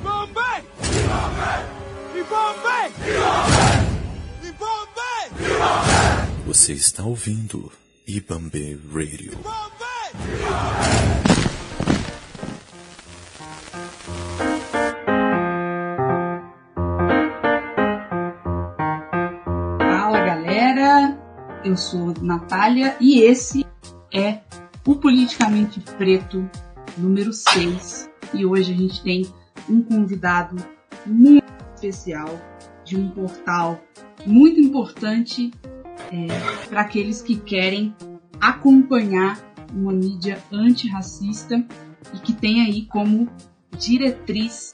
Ibambe! Ibambe! Ibambe! Você está ouvindo Ibambe Radio. Fala galera, eu sou Natália e esse é o Politicamente Preto número 6. E hoje a gente tem um convidado muito especial de um portal muito importante é, para aqueles que querem acompanhar uma mídia antirracista e que tem aí como diretriz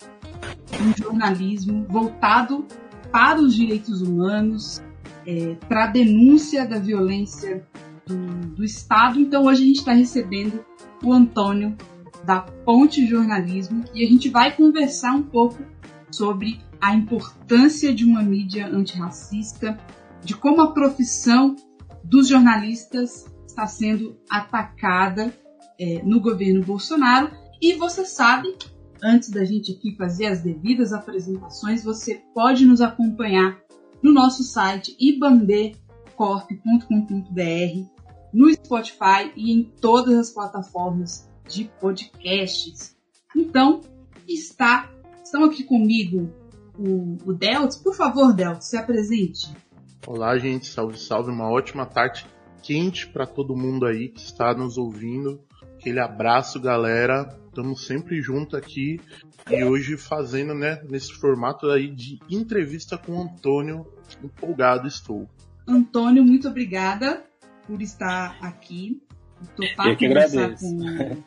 um jornalismo voltado para os direitos humanos, é, para a denúncia da violência do, do Estado. Então hoje a gente está recebendo o Antônio da Ponte Jornalismo e a gente vai conversar um pouco sobre a importância de uma mídia antirracista, de como a profissão dos jornalistas está sendo atacada é, no governo Bolsonaro. E você sabe, antes da gente aqui fazer as devidas apresentações, você pode nos acompanhar no nosso site ibambecorp.com.br, no Spotify e em todas as plataformas de podcasts. Então, está, estão aqui comigo o, o Deltz. Por favor, Deltz, se apresente. Olá, gente. Salve, salve. Uma ótima tarde quente para todo mundo aí que está nos ouvindo. Aquele abraço, galera. Estamos sempre junto aqui e hoje fazendo, né, nesse formato aí de entrevista com o Antônio. Empolgado estou. Antônio, muito obrigada por estar aqui. Topar eu que agradeço. Com,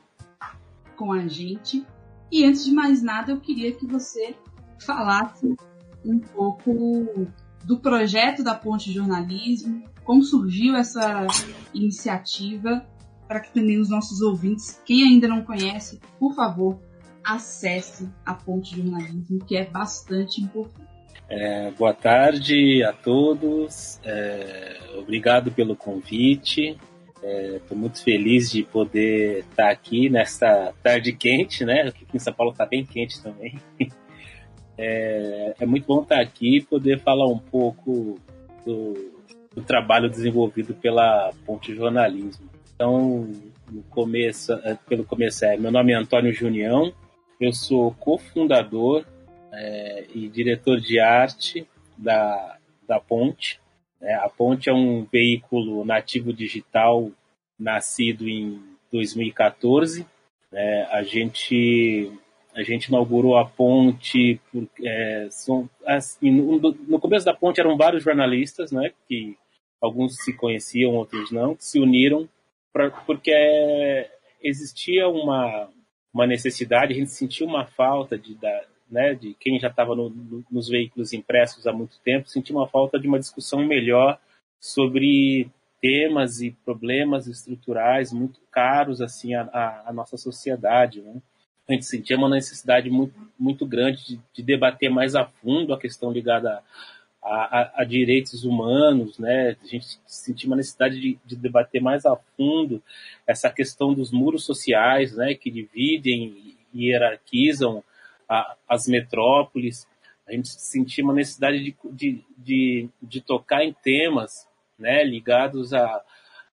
com a gente. E antes de mais nada, eu queria que você falasse um pouco do projeto da Ponte Jornalismo, como surgiu essa iniciativa, para que também os nossos ouvintes, quem ainda não conhece, por favor, acesse a Ponte Jornalismo, que é bastante importante. É, boa tarde a todos, é, obrigado pelo convite. Estou é, muito feliz de poder estar aqui nesta tarde quente, né? Aqui em São Paulo está bem quente também. É, é, muito bom estar aqui e poder falar um pouco do, do, trabalho desenvolvido pela Ponte Jornalismo. Então, começo, é, pelo começo, é, meu nome é Antônio Junião, eu sou cofundador é, e diretor de arte da, da Ponte. É, a Ponte é um veículo nativo digital nascido em 2014. É, a gente a gente inaugurou a ponte. Por, é, são, assim, no, no, começo da ponte eram vários jornalistas, né, que alguns se conheciam, outros não, que se uniram pra, porque existia uma, uma necessidade, a gente sentia uma falta de, da, né, de quem já estava no, no, nos veículos impressos há muito tempo, sentia uma falta de uma discussão melhor sobre temas e problemas estruturais muito caros assim à, nossa sociedade, né? A gente sentia uma necessidade muito, muito grande de, de debater mais a fundo a questão ligada a, a, a, direitos humanos, né? A gente sentia uma necessidade de, de, debater mais a fundo essa questão dos muros sociais, né? Que dividem e hierarquizam a, as metrópoles. A gente sentia uma necessidade de, de, de, de tocar em temas, né? Ligados a,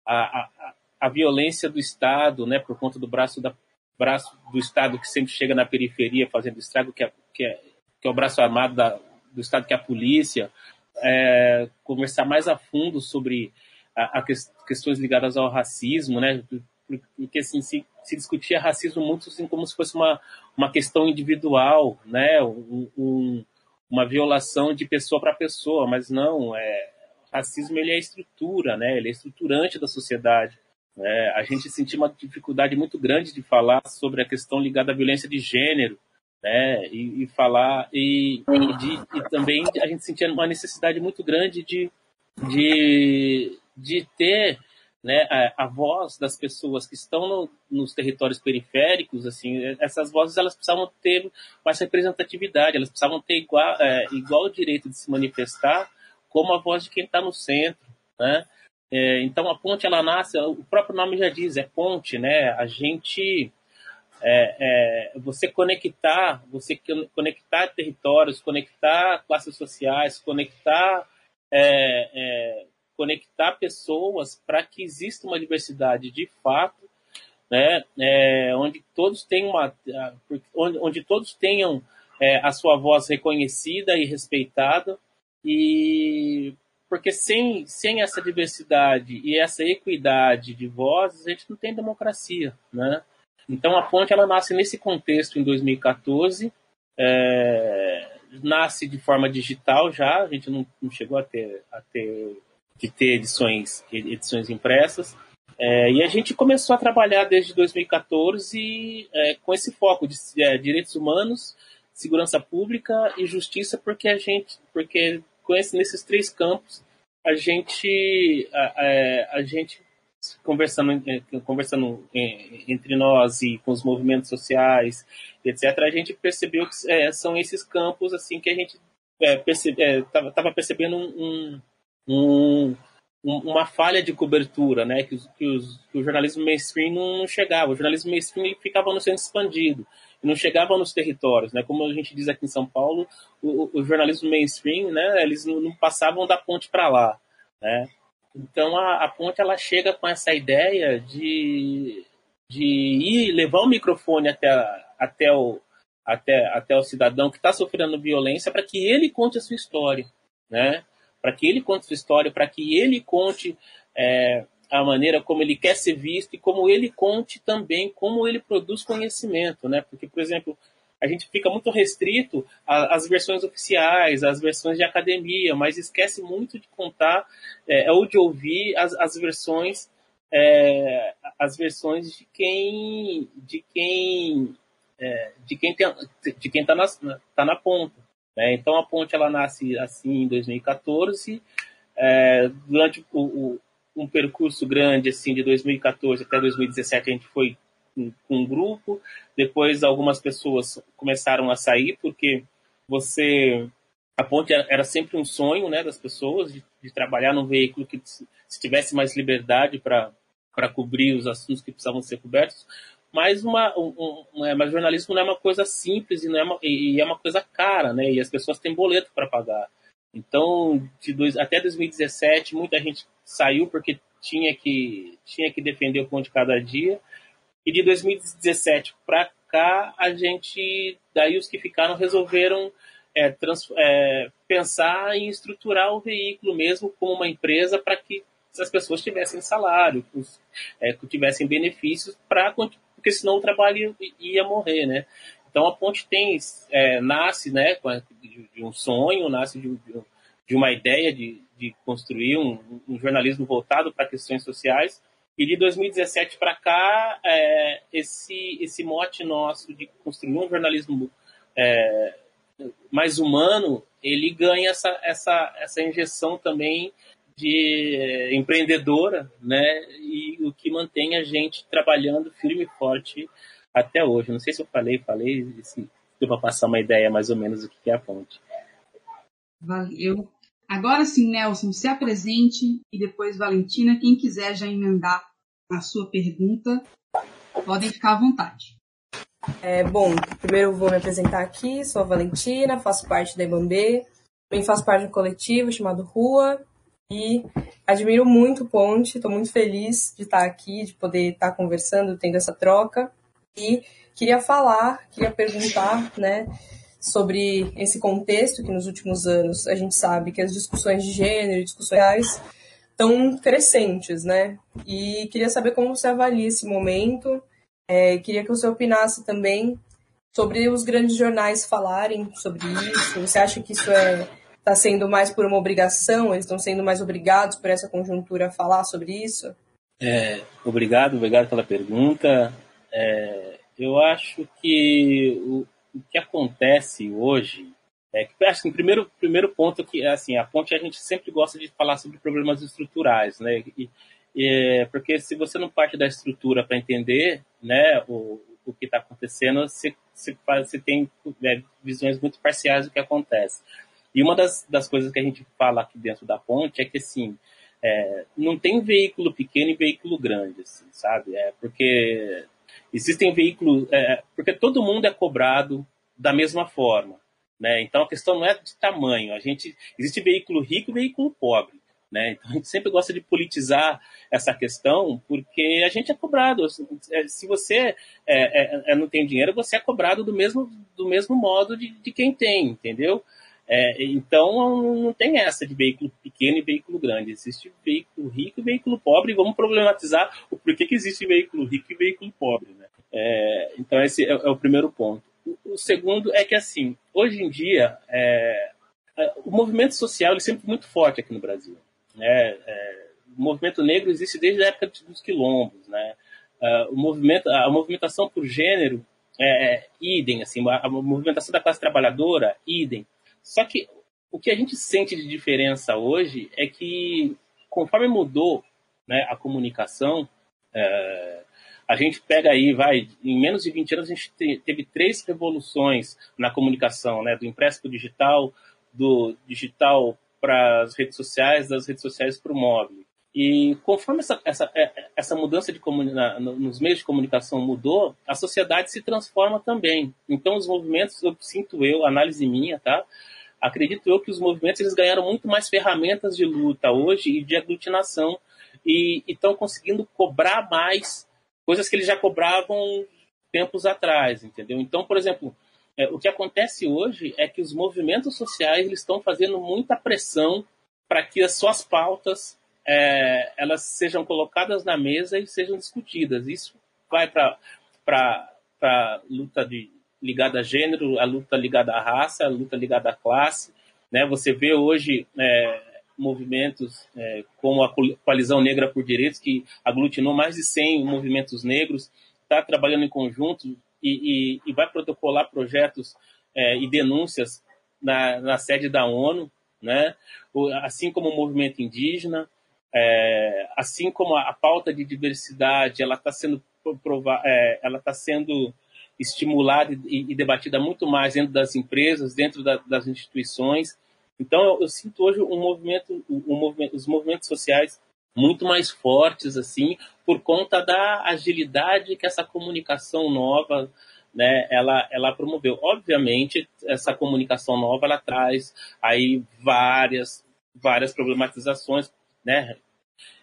a, a, a violência do Estado, né? Por conta do braço da braço do Estado que sempre chega na periferia fazendo estrago, que é, que é, que é o braço armado da, do Estado, que é a polícia, é, conversar mais a fundo sobre a, a questões ligadas ao racismo, né? Porque assim, se, se discutia racismo muito assim, como se fosse uma, uma questão individual, né? Um, um, uma violação de pessoa para pessoa, mas não, é, racismo ele é estrutura, né? Ele é estruturante da sociedade. É, a gente sentiu uma dificuldade muito grande de falar sobre a questão ligada à violência de gênero, né? E, e falar e, e, de, e, também a gente sentia uma necessidade muito grande de, de, de ter né, a, a, voz das pessoas que estão no, nos territórios periféricos, assim, essas vozes elas precisavam ter mais representatividade, elas precisavam ter igual, é, igual direito de se manifestar como a voz de quem está no centro, né? É, então a ponte ela nasce, o próprio nome já diz, é ponte, né? A gente é, é, você conectar, você conectar territórios, conectar classes sociais, conectar, é, é conectar pessoas para que exista uma diversidade de fato, né, é, onde todos tenham uma, onde, onde todos tenham é, a sua voz reconhecida e respeitada e porque sem, sem essa diversidade e essa equidade de vozes, a gente não tem democracia, né? Então a ponte ela nasce nesse contexto em 2014, é, nasce de forma digital já, a gente não, não chegou a ter, a ter de ter edições, edições impressas, é, e a gente começou a trabalhar desde 2014 é, com esse foco de é, direitos humanos, segurança pública e justiça, porque a gente, porque com esse, nesses três campos a gente, a, a, é, a gente conversando, é, conversando entre nós e com os movimentos sociais, etc., a gente percebeu que é, são esses campos assim que a gente estava é, percebendo um, um, um, uma falha de cobertura, né? Que, que, os, que, o jornalismo mainstream não chegava. O jornalismo mainstream ficava no centro expandido não chegava nos territórios, né? Como a gente diz aqui em São Paulo, o, o jornalismo mainstream, né? Eles não, não passavam da ponte para lá, né? Então a, a, ponte ela chega com essa ideia de, de ir levar o microfone até, até, o, até, até o cidadão que está sofrendo violência para que ele conte a sua história, né? Para que ele conte sua história, para que ele conte é, a maneira como ele quer ser visto e como ele conte também como ele produz conhecimento, né? Porque, por exemplo, a gente fica muito restrito às versões oficiais, às versões de academia, mas esquece muito de contar é, ou de ouvir as, as versões é, as versões de quem de quem é, de quem tem, de quem está na, tá na ponta. Né? Então a ponte ela nasce assim em 2014 é, durante o, o, um percurso grande assim de 2014 até 2017 a gente foi com, um grupo, depois algumas pessoas começaram a sair porque você a ponte era sempre um sonho né, das pessoas de, de trabalhar num veículo que se tivesse mais liberdade para cobrir os assuntos que precisavam ser cobertos, mas uma, um, um, é, mas jornalismo não é uma coisa simples e, não é uma, e é uma coisa cara, né? E as pessoas têm boleto para pagar. Então, de dois, até 2017, muita gente saiu porque tinha que, tinha que defender o ponto de cada dia. E de 2017 para cá, a gente, daí os que ficaram resolveram é, trans, é, pensar em estruturar o veículo mesmo como uma empresa para que as pessoas tivessem salário, é, tivessem benefícios, para porque senão o trabalho ia morrer, né? Então a ponte tem é, nasce, né, de, um sonho, nasce de, de uma ideia de, de construir um, um jornalismo voltado para questões sociais e de 2017 para cá, é, esse, esse mote nosso de construir um jornalismo é, mais humano, ele ganha essa, essa, essa injeção também de é, empreendedora, né? E o que mantém a gente trabalhando firme e forte até hoje. Não sei se eu falei, falei, se deu para passar uma ideia mais ou menos do que é a ponte. Valeu. Agora sim, Nelson, se apresente e depois Valentina, quem quiser já emendar a sua pergunta, podem ficar à vontade. É, bom, primeiro eu vou me apresentar aqui, sou a Valentina, faço parte da IBAMB, também faço parte de um coletivo chamado Rua e admiro muito o Ponte, estou muito feliz de estar aqui, de poder estar conversando, tendo essa troca e queria falar, queria perguntar, né, sobre esse contexto que nos últimos anos a gente sabe que as discussões de gênero, discussões estão crescentes, né? E queria saber como você avalia esse momento. É, queria que você opinasse também sobre os grandes jornais falarem sobre isso. Você acha que isso é está sendo mais por uma obrigação? Eles estão sendo mais obrigados por essa conjuntura a falar sobre isso? É, obrigado, obrigado pela pergunta. É, eu acho que o, o que acontece hoje é que, acho que o primeiro, primeiro ponto que assim, a ponte a gente sempre gosta de falar sobre problemas estruturais, né? E, e, porque se você não parte da estrutura para entender, né, o, o que está acontecendo, você, você, faz, você tem é, visões muito parciais do que acontece. E uma das, das coisas que a gente fala aqui dentro da ponte é que, assim, é, não tem veículo pequeno e veículo grande, assim, sabe? É porque Existem veículos, é, porque todo mundo é cobrado da mesma forma. Né? Então a questão não é de tamanho. A gente existe veículo rico e veículo pobre. Né? Então a gente sempre gosta de politizar essa questão porque a gente é cobrado. É, se você é, é, é, não tem dinheiro, você é cobrado do mesmo, do mesmo modo de, de quem tem, entendeu? É, então não tem essa de veículo pequeno e veículo grande. Existe veículo rico e veículo pobre. E vamos problematizar o porquê que existe veículo rico e veículo pobre. Né? É, então esse é, é, o primeiro ponto. O, o, segundo é que assim, hoje em dia o movimento social é sempre muito forte aqui no Brasil. Né? É, o movimento negro existe desde a época dos quilombos. Né? O movimento, a movimentação por gênero é, é idem, assim, a, a, movimentação da classe trabalhadora, idem. Só que o que a gente sente de diferença hoje é que, conforme mudou né, a comunicação, é, a gente pega aí, vai, em menos de 20 anos a gente teve três revoluções na comunicação, né, do impresso para o digital, do digital para as redes sociais, das redes sociais para o móvel. E conforme essa, essa, é, essa mudança de na, nos meios de comunicação mudou, a sociedade se transforma também. Então, os movimentos, eu sinto eu, análise minha, tá? Acredito eu que os movimentos eles ganharam muito mais ferramentas de luta hoje e de aglutinação e estão conseguindo cobrar mais coisas que eles já cobravam tempos atrás, entendeu? Então, por exemplo, é, o que acontece hoje é que os movimentos sociais estão fazendo muita pressão para que as suas pautas é, elas sejam colocadas na mesa e sejam discutidas. Isso vai para a luta de, ligada a gênero, a luta ligada à raça, a luta ligada à classe. Né? Você vê hoje é, movimentos é, como a Coalizão Negra por Direitos, que aglutinou mais de 100 movimentos negros, está trabalhando em conjunto e, e, e vai protocolar projetos é, e denúncias na, na, sede da ONU, né? assim como o movimento indígena, é, assim como a, a, pauta de diversidade, ela está sendo prova é, ela está sendo estimulada e, e, debatida muito mais dentro das empresas, dentro da, das instituições. Então, eu, eu, sinto hoje um movimento, um movimento, os movimentos sociais muito mais fortes assim por conta da agilidade que essa comunicação nova né, ela, ela promoveu. Obviamente, essa comunicação nova ela traz aí várias várias problematizações, né?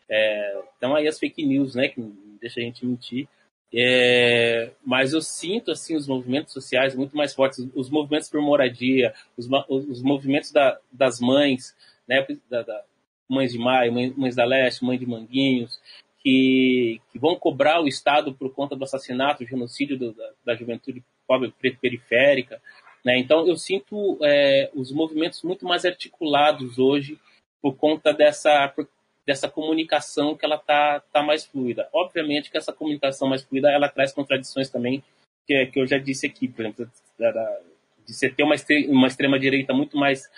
É, então aí as fake news, né, que deixa a gente mentir. É, mas eu sinto assim os movimentos sociais muito mais fortes, os movimentos por moradia, os, os movimentos da, das mães, né, da, da, Mães de Maio, Mães da Leste, Mãe de Manguinhos, que, que, vão cobrar o Estado por conta do assassinato, do genocídio do, da, da, juventude pobre periférica. Né? Então, eu sinto é, os movimentos muito mais articulados hoje por conta dessa, por, dessa comunicação que ela está tá mais fluida. Obviamente que essa comunicação mais fluida ela traz contradições também, que, é, que eu já disse aqui, por exemplo, da, da, de você ter uma, uma extrema direita muito mais,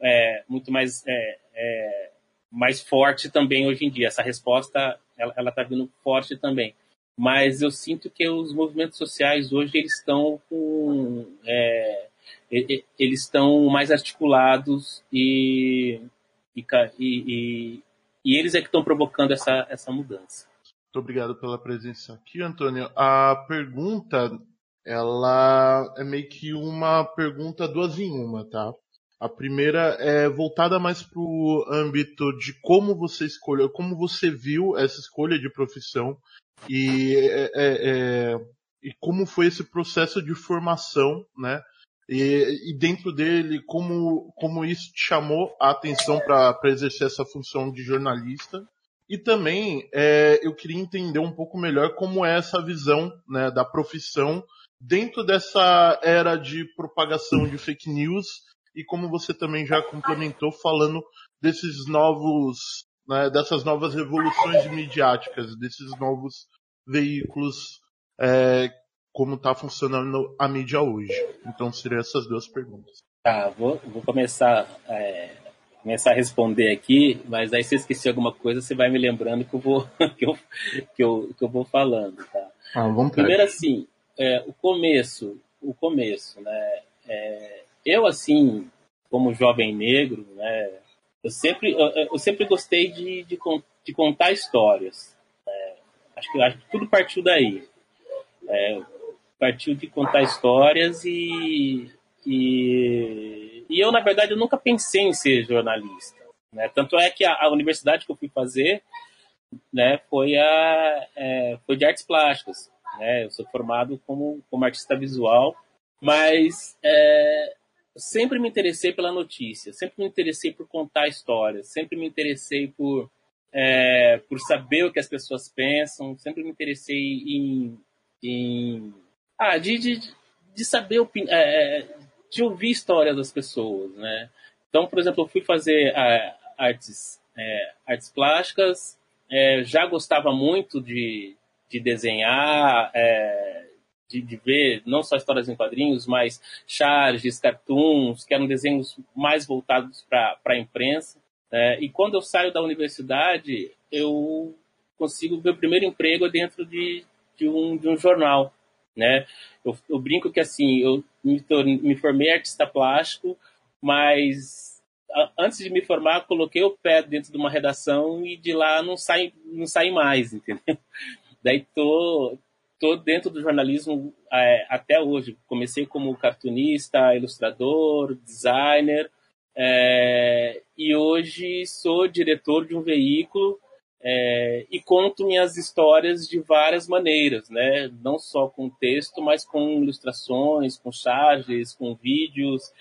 é, muito mais é, é mais forte também hoje em dia. Essa resposta ela está vindo forte também. Mas eu sinto que os movimentos sociais hoje eles estão com, é, eles estão mais articulados e, e, e, e eles é que estão provocando essa, essa mudança. Muito obrigado pela presença aqui, Antônio. A pergunta, ela é meio que uma pergunta duas em uma, tá? A primeira é voltada mais para o âmbito de como você escolheu, como você viu essa escolha de profissão e, é, é, é, e como foi esse processo de formação, né? E, e, dentro dele, como, como isso te chamou a atenção para exercer essa função de jornalista. E também é, eu queria entender um pouco melhor como é essa visão né, da profissão dentro dessa era de propagação de fake news e como você também já complementou falando desses novos, né, dessas novas revoluções midiáticas, desses novos veículos, é, como está funcionando a mídia hoje. Então seriam essas duas perguntas. Tá, vou, vou começar, é, começar a responder aqui, mas aí se eu esquecer alguma coisa, você vai me lembrando que eu vou, que eu, que eu, que eu vou falando, tá? Ah, Primeiro assim, é, o começo, o começo, né? É, eu, assim, como jovem negro, né, eu sempre, eu, eu sempre gostei de, de, de contar histórias. Né? Acho, que, acho que tudo partiu daí. É, partiu de contar histórias e, e, e, eu, na verdade, eu nunca pensei em ser jornalista. Né? Tanto é que a, a universidade que eu fui fazer né, foi, a, é, foi de artes plásticas. Né? Eu sou formado como, como artista visual, mas é, sempre me interessei pela notícia, sempre me interessei por contar histórias, sempre me interessei por, é, por saber o que as pessoas pensam, sempre me interessei em, em ah, de, de, de saber é, de ouvir histórias das pessoas, né? Então, por exemplo, eu fui fazer é, artes, é, artes plásticas, é, já gostava muito de, de desenhar, é, de, de, ver não só histórias em quadrinhos, mas charges, cartoons, que eram desenhos mais voltados para a imprensa. É, e quando eu saio da universidade, eu consigo o primeiro emprego dentro de, de, um, de um jornal. Né? Eu, eu brinco que assim, eu me, me formei artista plástico, mas antes de me formar, coloquei o pé dentro de uma redação e de lá não sai, não sai mais, entendeu? Daí tô, tô dentro do jornalismo é, até hoje. Comecei como cartunista, ilustrador, designer, é, e hoje sou diretor de um veículo é, e conto minhas histórias de várias maneiras, né? Não só com texto, mas com ilustrações, com charges, com vídeos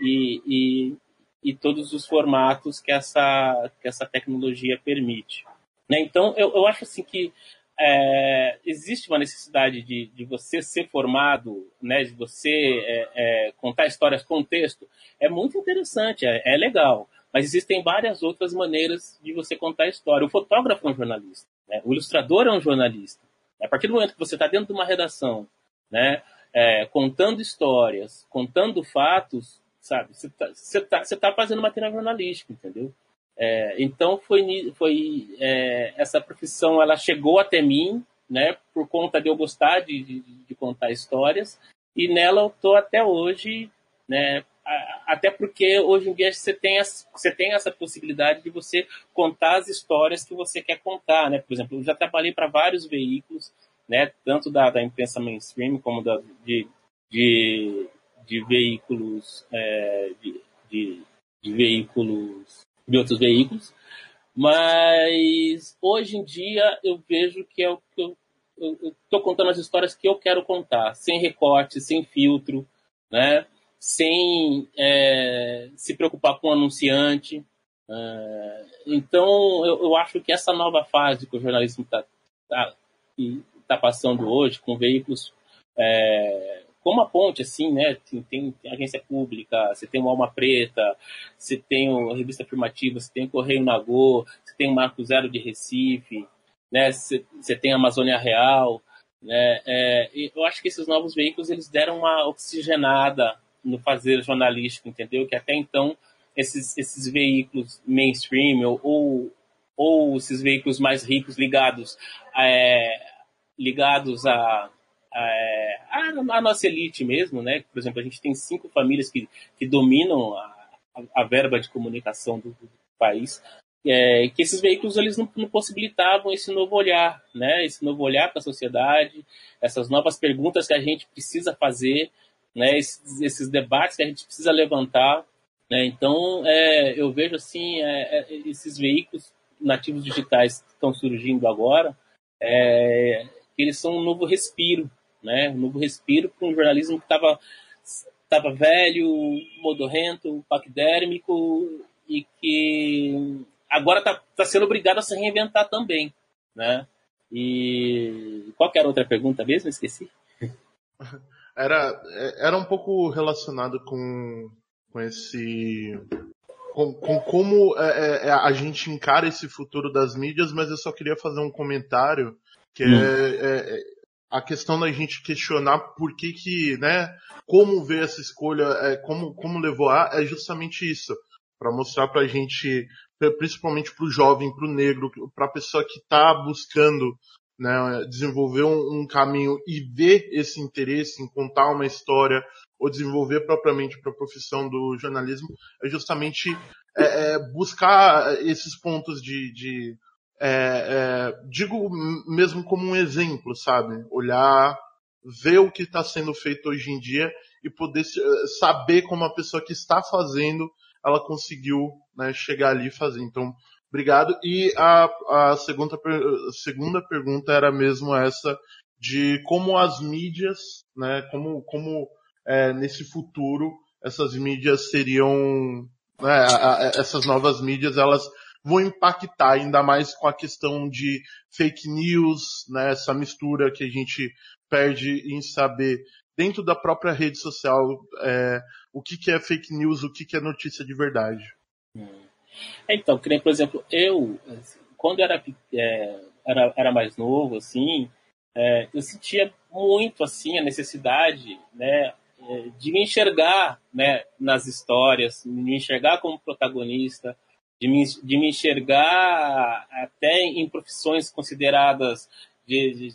e, e, e todos os formatos que essa, que essa tecnologia permite. Né? Então, eu, eu acho assim que é, existe uma necessidade de, de você ser formado, né, de você é, é, contar histórias com texto, é muito interessante, é, é, legal. Mas existem várias outras maneiras de você contar a história. O fotógrafo é um jornalista, né? o ilustrador é um jornalista. A partir do momento que você está dentro de uma redação, né, é, contando histórias, contando fatos, sabe, você está tá, tá fazendo material jornalístico, entendeu? É, então foi, foi é, essa profissão ela chegou até mim, né, por conta de eu gostar de, de, de contar histórias e nela eu tô até hoje, né, até porque hoje em dia você tem, você tem essa possibilidade de você contar as histórias que você quer contar, né? Por exemplo, eu já trabalhei para vários veículos, né? Tanto da, da imprensa mainstream como da, de, de, de veículos é, de, de, de veículos de outros veículos, mas hoje em dia eu vejo que é o que eu estou contando as histórias que eu quero contar, sem recorte, sem filtro, né? Sem é, se preocupar com o anunciante. É, então, eu, eu, acho que essa nova fase que o jornalismo está tá, tá passando hoje, com veículos é, como a ponte, assim, né? Tem, tem, tem, agência pública, você tem o Alma Preta, você tem a Revista Afirmativa, você tem o Correio Nagô, você tem o Marco Zero de Recife, né? Você, você tem a Amazônia Real, né? É, eu acho que esses novos veículos, eles deram uma oxigenada no fazer jornalístico, entendeu? Que até então, esses, esses veículos mainstream ou, ou, ou esses veículos mais ricos ligados, é, ligados a a, a, nossa elite mesmo, né? Por exemplo, a gente tem cinco famílias que, que dominam a, a, a verba de comunicação do, do país, é, que esses veículos eles não, não, possibilitavam esse novo olhar, né? Esse novo olhar para a sociedade, essas novas perguntas que a gente precisa fazer, né? Esses, esses debates que a gente precisa levantar, né? Então, é, eu vejo assim é, é, esses veículos nativos digitais que estão surgindo agora, é, eles são um novo respiro né? Um novo respiro para um jornalismo que estava tava velho, modorrento, paquidérmico e que agora está tá sendo obrigado a se reinventar também, né? E qualquer outra pergunta mesmo? Esqueci. Era, era um pouco relacionado com, com esse com, com, como é, é, é, a gente encara esse futuro das mídias, mas eu só queria fazer um comentário que hum. é, é, a questão da gente questionar por que que, né, como ver essa escolha, é, como, como levou a, é justamente isso. para mostrar pra gente, principalmente pro jovem, pro negro, pra pessoa que tá buscando, né, desenvolver um, um caminho e ver esse interesse em contar uma história, ou desenvolver propriamente para a profissão do jornalismo, é justamente é, é buscar esses pontos de, de é, é, digo mesmo como um exemplo, sabe? Olhar ver o que está sendo feito hoje em dia e poder eh, saber como a pessoa que está fazendo ela conseguiu né, chegar ali e fazer. Então, obrigado. E a, a segunda, segunda pergunta era mesmo essa de como as mídias, né, como, como é, nesse futuro essas mídias seriam, né, a, a, essas novas mídias, elas vão impactar ainda mais com a questão de fake news, né, essa mistura que a gente perde em saber dentro da própria rede social é, o que, que é fake news, o que, que é notícia de verdade. Hum. Então, que nem, por exemplo, eu, quando era, é, era, era mais novo, assim, é, eu sentia muito, assim, a necessidade, né, é, de me enxergar, né, nas histórias, me enxergar como protagonista, de me, de me enxergar até em profissões consideradas de, de,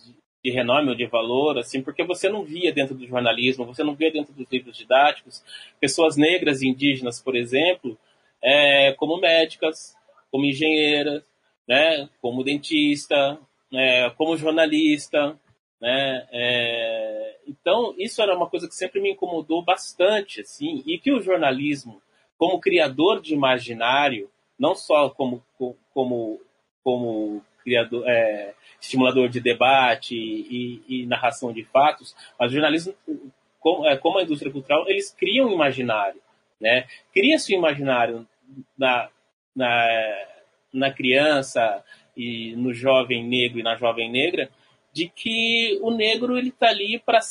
de renome ou de valor, assim, porque você não via dentro do jornalismo, você não via dentro dos livros didáticos. Pessoas negras e indígenas, por exemplo, é, como médicas, como engenheiras, né, como dentista, é, como jornalista, né, é, então isso era uma coisa que sempre me incomodou bastante, assim, e que o jornalismo, como criador de imaginário, não só como, como, como criador, é, estimulador de debate e, e, narração de fatos, mas o jornalismo, como, é, como a indústria cultural, eles criam imaginário. Né? Cria-se um imaginário na, na, na criança e no jovem negro e na jovem negra de que o negro ele está ali para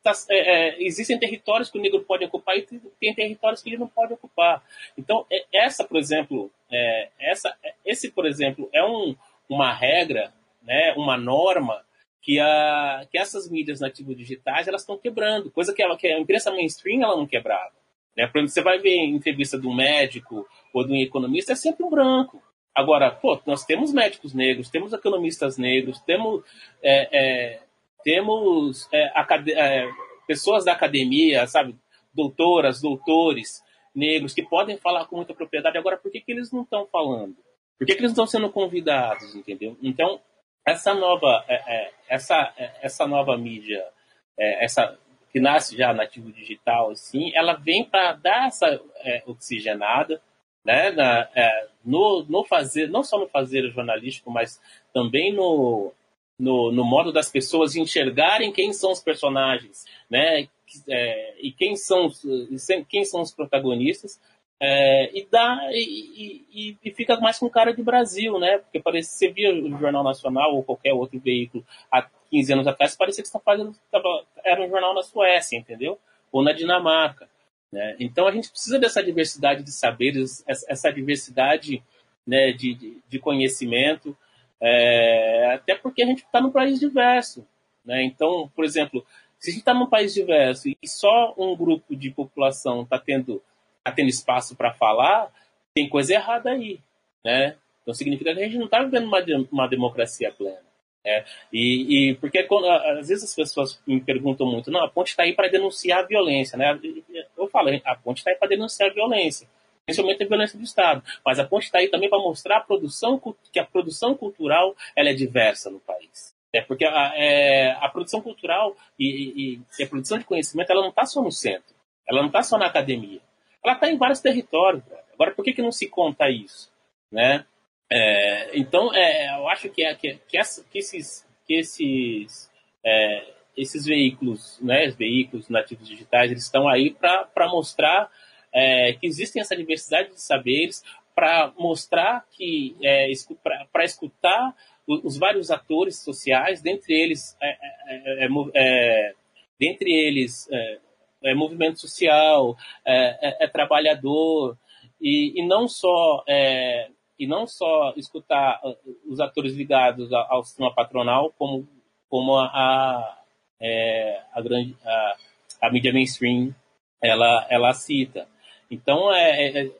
Tá, é, é, existem territórios que o negro pode ocupar e tem territórios que ele não pode ocupar. Então, é, essa, por exemplo, é, essa, esse, por exemplo, é um, uma regra, né, uma norma que, a, que essas mídias nativas digitais elas estão quebrando, coisa que, ela, que a imprensa mainstream ela não quebrava. Né? Por exemplo, você vai ver entrevista de um médico ou de um economista, é sempre um branco. Agora, pô, nós temos médicos negros, temos economistas negros, temos é, é, temos é, é, pessoas da academia, sabe, doutoras, doutores negros que podem falar com muita propriedade. Agora, por que, que eles não estão falando? Por que, que eles estão sendo convidados, entendeu? Então, essa nova, é, é, essa, essa nova mídia, essa que nasce já nativo digital, assim, ela vem para dar essa oxigenada, né, na, no, no fazer, não só no fazer jornalístico, mas também no, no, no modo das pessoas enxergarem quem são os personagens, né? É, e quem são, quem são os protagonistas, é, e, dá, e, e, e, fica mais com cara de Brasil, né? Porque parece você via o Jornal Nacional ou qualquer outro veículo há 15 anos atrás, parecia que você fazendo, tava, era um jornal na Suécia, entendeu? Ou na Dinamarca. Né? Então a gente precisa dessa diversidade de saberes, essa diversidade né, de, de, de conhecimento, é, até porque a gente está num país diverso. Né? Então, por exemplo, se a gente está num país diverso e só um grupo de população está tendo, tá tendo espaço para falar, tem coisa errada aí. Né? Então significa que a gente não está vivendo uma, uma democracia plena. Né? E, e, porque quando, às vezes as pessoas me perguntam muito, não, a ponte está aí para denunciar a violência, né? Eu falo, a ponte está aí para denunciar a violência principalmente a violência do Estado. Mas a ponte está aí também para mostrar a produção, que a produção cultural ela é diversa no país. É porque a, é, a produção cultural e, e, e, a produção de conhecimento ela não está só no centro, ela não está só na academia, ela está em vários territórios. Agora, por que, que não se conta isso? Né? É, então, é, eu acho que, é, que, que, essa, que esses, que esses, é, esses veículos, né, os veículos nativos digitais, eles estão aí para mostrar é, que existem essa diversidade de saberes para mostrar que é, para escutar os, vários atores sociais, dentre eles é, é, é, é dentre eles é, movimento social, é, trabalhador e, e, não só e não só escutar os atores ligados ao, sistema patronal, como como a, a, a grande a, a mídia mainstream ela ela cita. Então, é, é, é,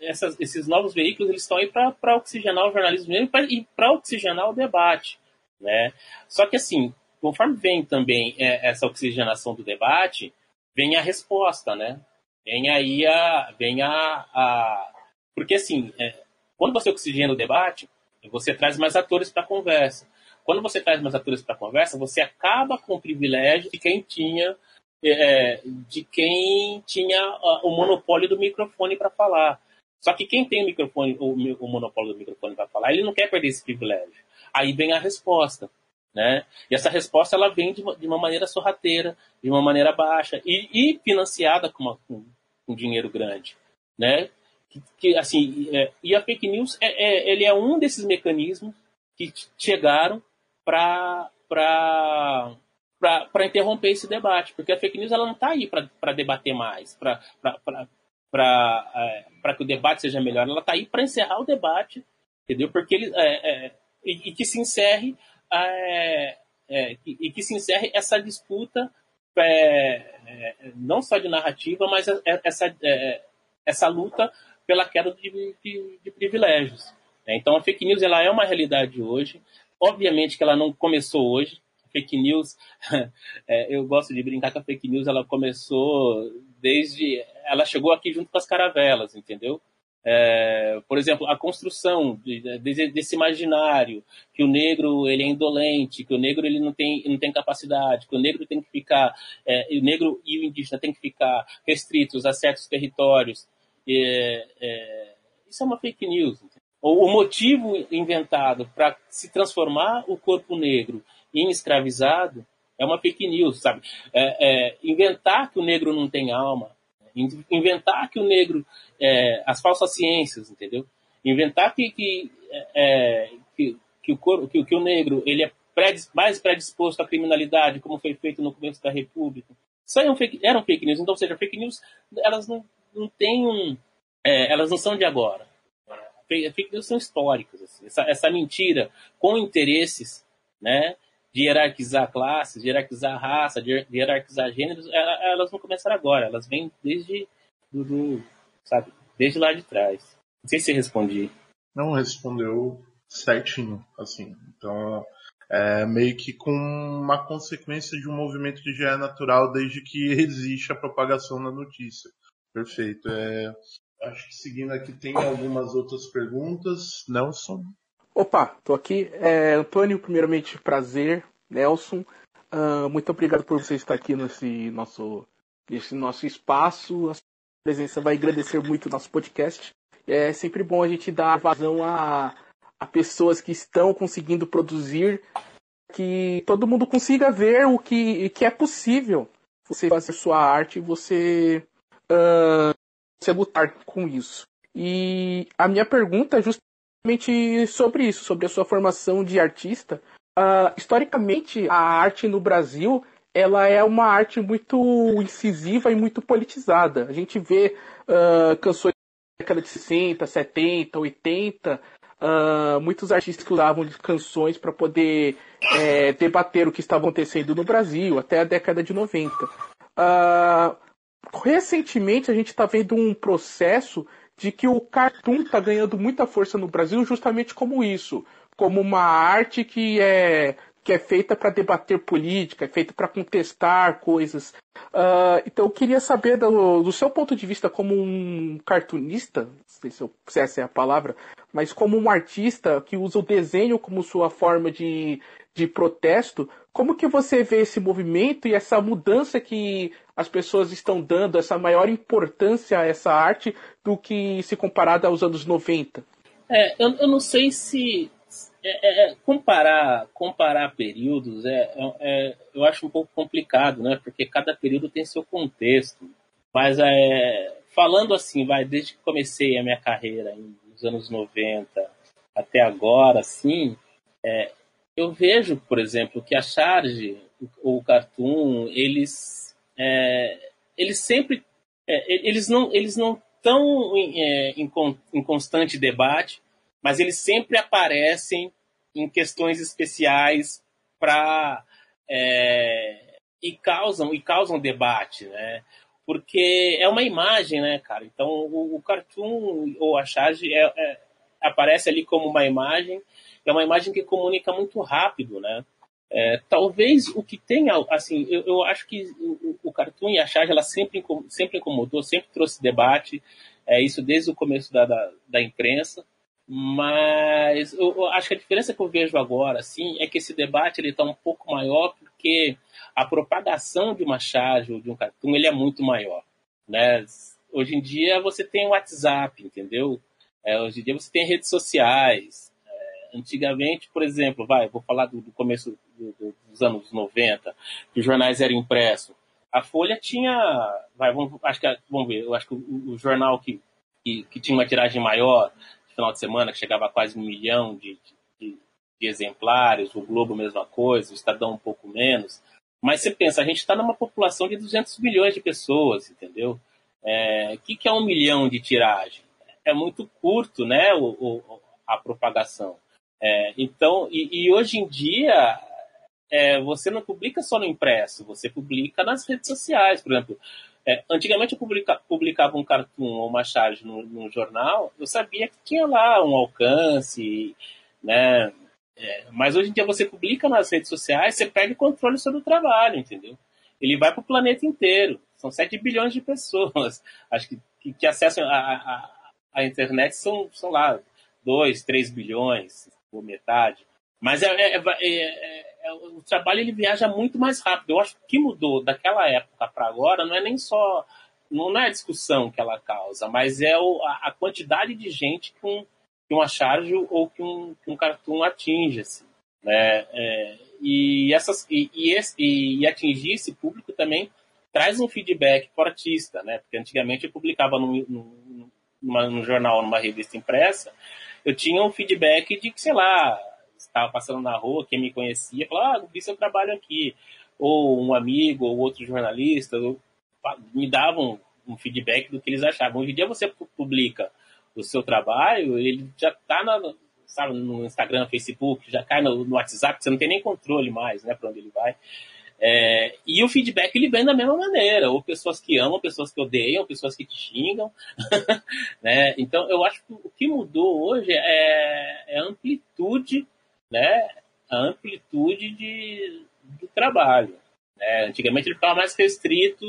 essas, esses novos veículos eles estão aí para oxigenar o jornalismo mesmo e para oxigenar o debate. Né? Só que, assim, conforme vem também é, essa oxigenação do debate, vem a resposta, né? Vem aí a. Vem a, a porque, assim, é, quando você oxigena o debate, você traz mais atores para a conversa. quando você traz mais atores para a conversa, você acaba com o privilégio de quem tinha é, de quem tinha o monopólio do microfone para falar. Só que quem tem o microfone, o, o monopólio do microfone para falar, ele não quer perder esse privilégio. Aí vem a resposta. Né? E essa resposta ela vem de uma, de uma maneira sorrateira, de uma maneira baixa e, e financiada com, uma, com, dinheiro grande, né? Que, que assim, é, e a fake news é, é, ele é um desses mecanismos que chegaram para para interromper esse debate, porque a fake news ela não está aí para debater mais, para é, que o debate seja melhor, ela está aí para encerrar o debate, entendeu? Porque ele, é, é, e, e, que se encerre é, é, e que se encerre essa disputa é, não só de narrativa, mas essa, essa luta pela queda de, de, de privilégios. Então a fake news ela é uma realidade hoje. Obviamente que ela não começou hoje, fake news, é, eu gosto de brincar que a fake news ela começou desde. Ela chegou aqui junto com as caravelas, entendeu? É, por exemplo, a construção de, de, desse imaginário que o negro ele é indolente, que o negro ele não tem, não tem capacidade, que o negro tem que ficar, é, o negro e o indígena tem que ficar restritos a certos territórios. É, é isso é uma fake news. O, o motivo inventado para se transformar o corpo negro em escravizado é uma fake news, sabe? É, é, inventar que o negro não tem alma, inventar que o negro, é, as falsas ciências, entendeu? Inventar que, que, é, que, que, o, cor, que, que, o negro ele é mais predisposto à criminalidade, como foi feito no começo da República. Isso aí é fake, eram fake news. Então, ou seja, fake news, elas não, não têm um, é, elas não são de agora. Fake news são históricas. Assim. Essa, essa mentira com interesses, né? De hierarquizar classes, de hierarquizar raça, de hierarquizar gêneros, elas não começaram agora, elas vêm desde, do, do, sabe, desde lá de trás. Não sei se respondi. Não, respondeu certinho, assim. Então, é meio que com uma consequência de um movimento que já é natural desde que existe a propagação da notícia. Perfeito. É, acho que seguindo aqui tem algumas outras perguntas. Nelson? Opa, tô aqui. É, Antônio, primeiramente, prazer. Nelson, uh, muito obrigado por você estar aqui nesse nosso, nesse nosso espaço. A presença vai agradecer muito o nosso podcast. É sempre bom a gente dar vazão a, a pessoas que estão conseguindo produzir, que todo mundo consiga ver o que, que é possível você fazer sua arte e você, uh, você lutar com isso. E a minha pergunta é justamente sobre isso, sobre a sua formação de artista. Uh, historicamente, a arte no Brasil ela é uma arte muito incisiva e muito politizada. A gente vê uh, canções da década de 60, 70, 80, uh, muitos artistas que usavam canções para poder é, debater o que estava acontecendo no Brasil, até a década de 90. Uh, recentemente, a gente está vendo um processo de que o cartoon está ganhando muita força no Brasil justamente como isso, como uma arte que é que é feita para debater política, é feita para contestar coisas. Uh, então eu queria saber do, do, seu ponto de vista como um cartunista, se, eu, se essa é a palavra, mas como um artista que usa o desenho como sua forma de, de protesto, como que você vê esse movimento e essa mudança que as pessoas estão dando, essa maior importância a essa arte do que se comparada aos anos 90? É, eu, eu não sei se é, é, é comparar comparar períodos é, é, é, eu acho um pouco complicado, né? Porque cada período tem seu contexto. Mas falando assim, vai desde que comecei a minha carreira nos anos 90 até agora, é, eu vejo, por exemplo, que a Charge ou o Cartoon, eles, é, eles sempre, é, eles não, eles não estão em, é, em, em constante debate, mas eles sempre aparecem em questões especiais para é, e causam e causam debate, né? Porque é uma imagem, né, cara? Então o, o cartoon ou a charge é, é, aparece ali como uma imagem é uma imagem que comunica muito rápido, né? É, talvez o que tenha, assim, eu, eu acho que o, o, Cartoon e a Charge, ela sempre, sempre incomodou, sempre trouxe debate, é, isso desde o começo da, da, da imprensa, Mas eu, eu acho que a diferença que eu vejo agora, assim, é que esse debate ele está um pouco maior porque a propagação de uma charge ou de um cartoon ele é muito maior, né? Hoje em dia você tem o WhatsApp, entendeu? É, hoje em dia você tem redes sociais. É, antigamente, por exemplo, vai, vou falar do, do começo do, do, dos anos 90, que os jornais eram impressos. A Folha tinha, vai, vamos, acho que, vamos ver, eu acho que o, o jornal que, que, que, tinha uma tiragem maior, final de semana, que chegava a quase um milhão de, de, de exemplares, o Globo mesma coisa, o Estadão um pouco menos. Mas você pensa, a gente está numa população de 200 milhões de pessoas, entendeu? É, o que, que é um milhão de tiragem? É muito curto, né, o, o a propagação. É, então, e, e, hoje em dia, é, você não publica só no impresso, você publica nas redes sociais. Por exemplo, é, antigamente eu publica, publicava um cartoon ou uma charge no, no, jornal, eu sabia que tinha lá um alcance, né? É, mas hoje em dia você publica nas redes sociais, você perde controle sobre o trabalho, entendeu? Ele vai para o planeta inteiro. São 7 bilhões de pessoas. Acho que, que, que acessam a, a, a, internet são, são lá 2, 3 bilhões, ou metade. Mas é, é, é, é, o trabalho ele viaja muito mais rápido. Eu acho que mudou daquela época para agora não é nem só não é a discussão que ela causa, mas é o, a, a, quantidade de gente um, que uma charge ou que um, que um cartoon atinge. Assim, né? É, e, essas, e, e, esse, e, atingir esse público também traz um feedback para o artista, né? Porque antigamente eu publicava numa, num jornal, numa revista impressa, eu tinha um feedback de que, sei lá, estava passando na rua, quem me conhecia, falava, ah, vi seu trabalho aqui. Ou um amigo, ou outro jornalista, me davam um feedback do que eles achavam. Hoje em dia você publica o seu trabalho, ele já está sabe, no Instagram, Facebook, já cai no, no, WhatsApp, você não tem nem controle mais, né, para onde ele vai. É, e o feedback ele vem da mesma maneira, ou pessoas que amam, pessoas que odeiam, pessoas que te xingam, né? Então eu acho que o que mudou hoje é, é a amplitude né, a amplitude de, do trabalho. Né? Antigamente ele ficava mais restrito,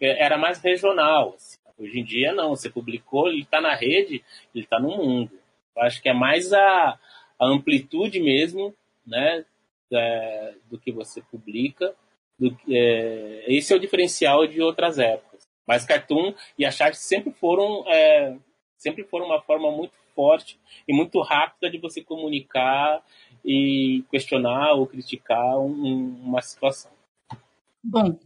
é, era mais regional. Assim. Hoje em dia não, você publicou, ele está na rede, ele está no mundo. Eu acho que é mais a, a amplitude mesmo, né, é, do que você publica. Do, é, esse é o diferencial de outras épocas. Mas Cartoon e a Chart sempre foram é, sempre foram uma forma muito forte e muito rápida de você comunicar e questionar ou criticar um, uma situação. Bom,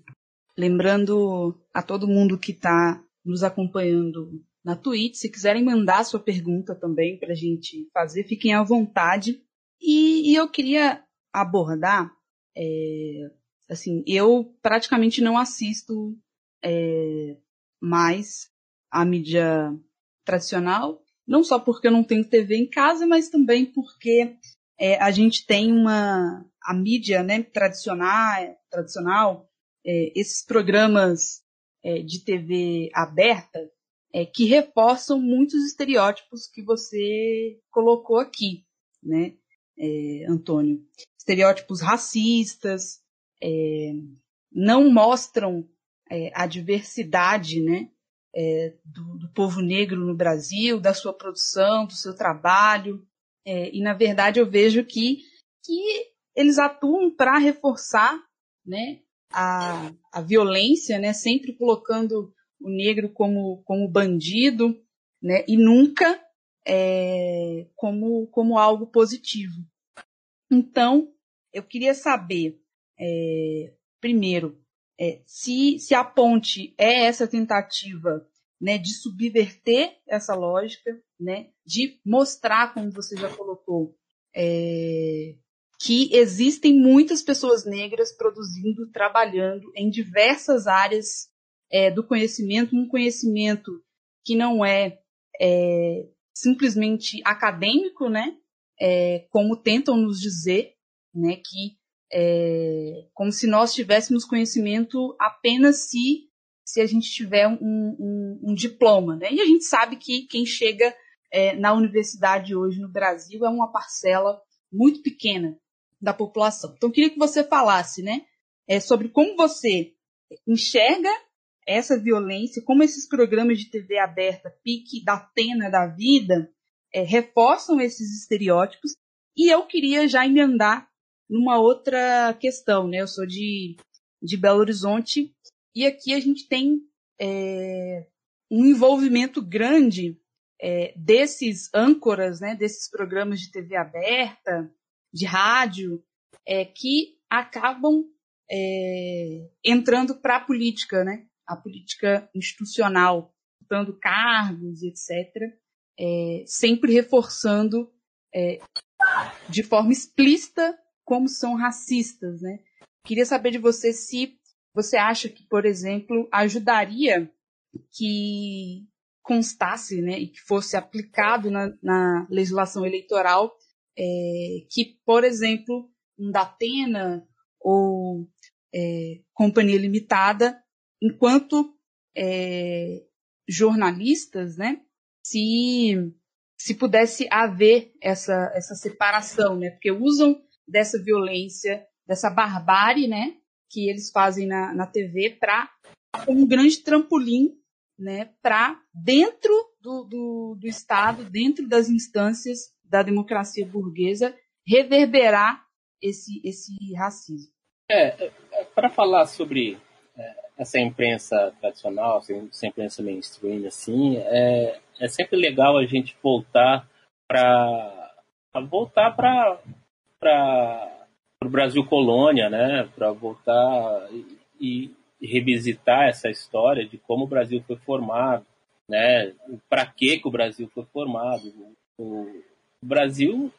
lembrando a todo mundo que está nos acompanhando na Twitch, se quiserem mandar sua pergunta também para a gente fazer, fiquem à vontade. E, e eu queria abordar, é, assim, eu praticamente não assisto é, mais a mídia tradicional, não só porque eu não tenho TV em casa, mas também porque é, a gente tem uma a mídia né, tradicional, tradicional é, esses programas é, de TV aberta é, que reforçam muitos estereótipos que você colocou aqui, né, é, Antônio? Estereótipos racistas, é, não mostram a diversidade, né, do, do povo negro no Brasil, da sua produção, do seu trabalho, é, e, na verdade, eu vejo que, que eles atuam para reforçar né, a, a violência, né, sempre colocando o negro como, como bandido né, e nunca é, como, como algo positivo. Então, eu queria saber, é, primeiro, é, se, se a ponte é essa tentativa né, de subverter essa lógica, né, de mostrar, como você já colocou, é, que existem muitas pessoas negras produzindo, trabalhando em diversas áreas é, do conhecimento, um conhecimento que não é, é simplesmente acadêmico, né, é, como tentam nos dizer, né, que é, como se nós tivéssemos conhecimento apenas se se a gente tiver um, um, um diploma, né? E a gente sabe que quem chega é, na universidade hoje no Brasil é uma parcela muito pequena da população. Então, queria que você falasse, né, é, sobre como você enxerga essa violência, como esses programas de TV aberta, pique da Atena da vida, é, reforçam esses estereótipos. E eu queria já emendar numa outra questão, né? Eu sou de, de Belo Horizonte e aqui a gente tem é, um envolvimento grande é, desses âncoras, né? Desses programas de TV aberta, de rádio, é, que acabam é, entrando para a política, né? A política institucional, dando cargos, etc é, sempre reforçando é, de forma explícita como são racistas, né? Queria saber de você se você acha que, por exemplo, ajudaria que constasse, né, e que fosse aplicado na, na legislação eleitoral é, que, por exemplo, um Datena ou é, companhia limitada, enquanto é, jornalistas, né, se, se pudesse haver essa, essa separação, né? Porque usam dessa violência, dessa barbárie, né? Que eles fazem na, na TV para um grande trampolim, né? Para dentro do, do, do Estado, dentro das instâncias da democracia burguesa, reverberar esse, esse racismo. É, é para falar sobre essa imprensa tradicional, essa imprensa mainstream, assim, é, é sempre legal a gente voltar para voltar para para o Brasil colônia, né? Para voltar e, e, revisitar essa história de como o Brasil foi formado, né? Para que que o Brasil foi formado? O, o Brasil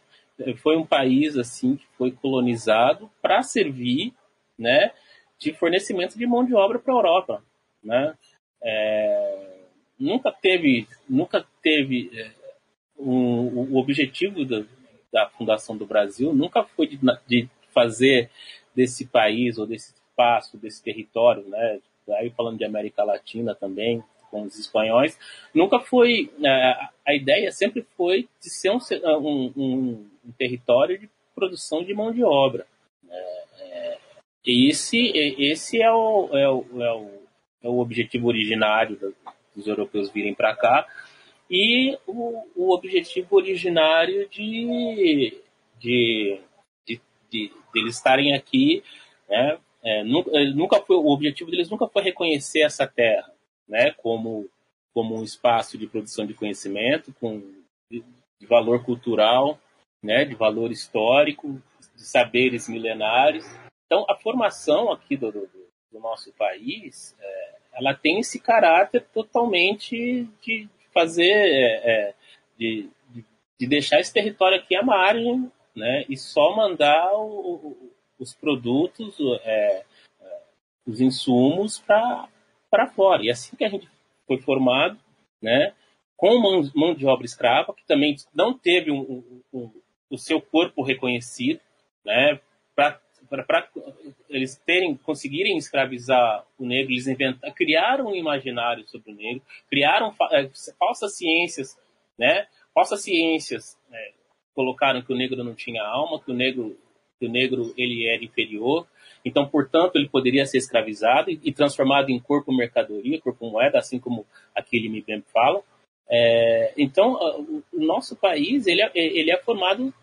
foi um país assim que foi colonizado para servir, né? de fornecimento de mão de obra para a Europa, né? É, nunca teve, nunca teve é, um, o objetivo da, da, fundação do Brasil nunca foi de, de, fazer desse país ou desse espaço, desse território, né? Aí falando de América Latina também, com os espanhóis, nunca foi é, a ideia sempre foi de ser um, um, um, território de produção de mão de obra. É, esse, esse é, o, é, o, é, o, é o objetivo originário dos europeus virem para cá e o, o, objetivo originário de, de, de, de, de eles estarem aqui, né? É, nunca, nunca foi o objetivo deles nunca foi reconhecer essa terra, né? Como como um espaço de produção de conhecimento com de, de valor cultural, né? De valor histórico, de saberes milenares então, a formação aqui do, do, do nosso país, é, ela tem esse caráter totalmente de fazer, é, é de, de, deixar esse território aqui à margem, né, e só mandar o, os produtos, é, é os insumos para fora. E assim que a gente foi formado, né, com mão, mão de obra escrava, que também não teve um, um, um, o seu corpo reconhecido, né, para para eles terem conseguirem escravizar o negro, eles inventaram, criaram um imaginário sobre o negro, criaram é, falsas ciências, né? Falsas ciências é, colocaram que o negro não tinha alma, que o negro que o negro ele era inferior, então portanto ele poderia ser escravizado e, e transformado em corpo mercadoria, corpo moeda, assim como aquele me bem fala. É, então o nosso país ele é, ele é formado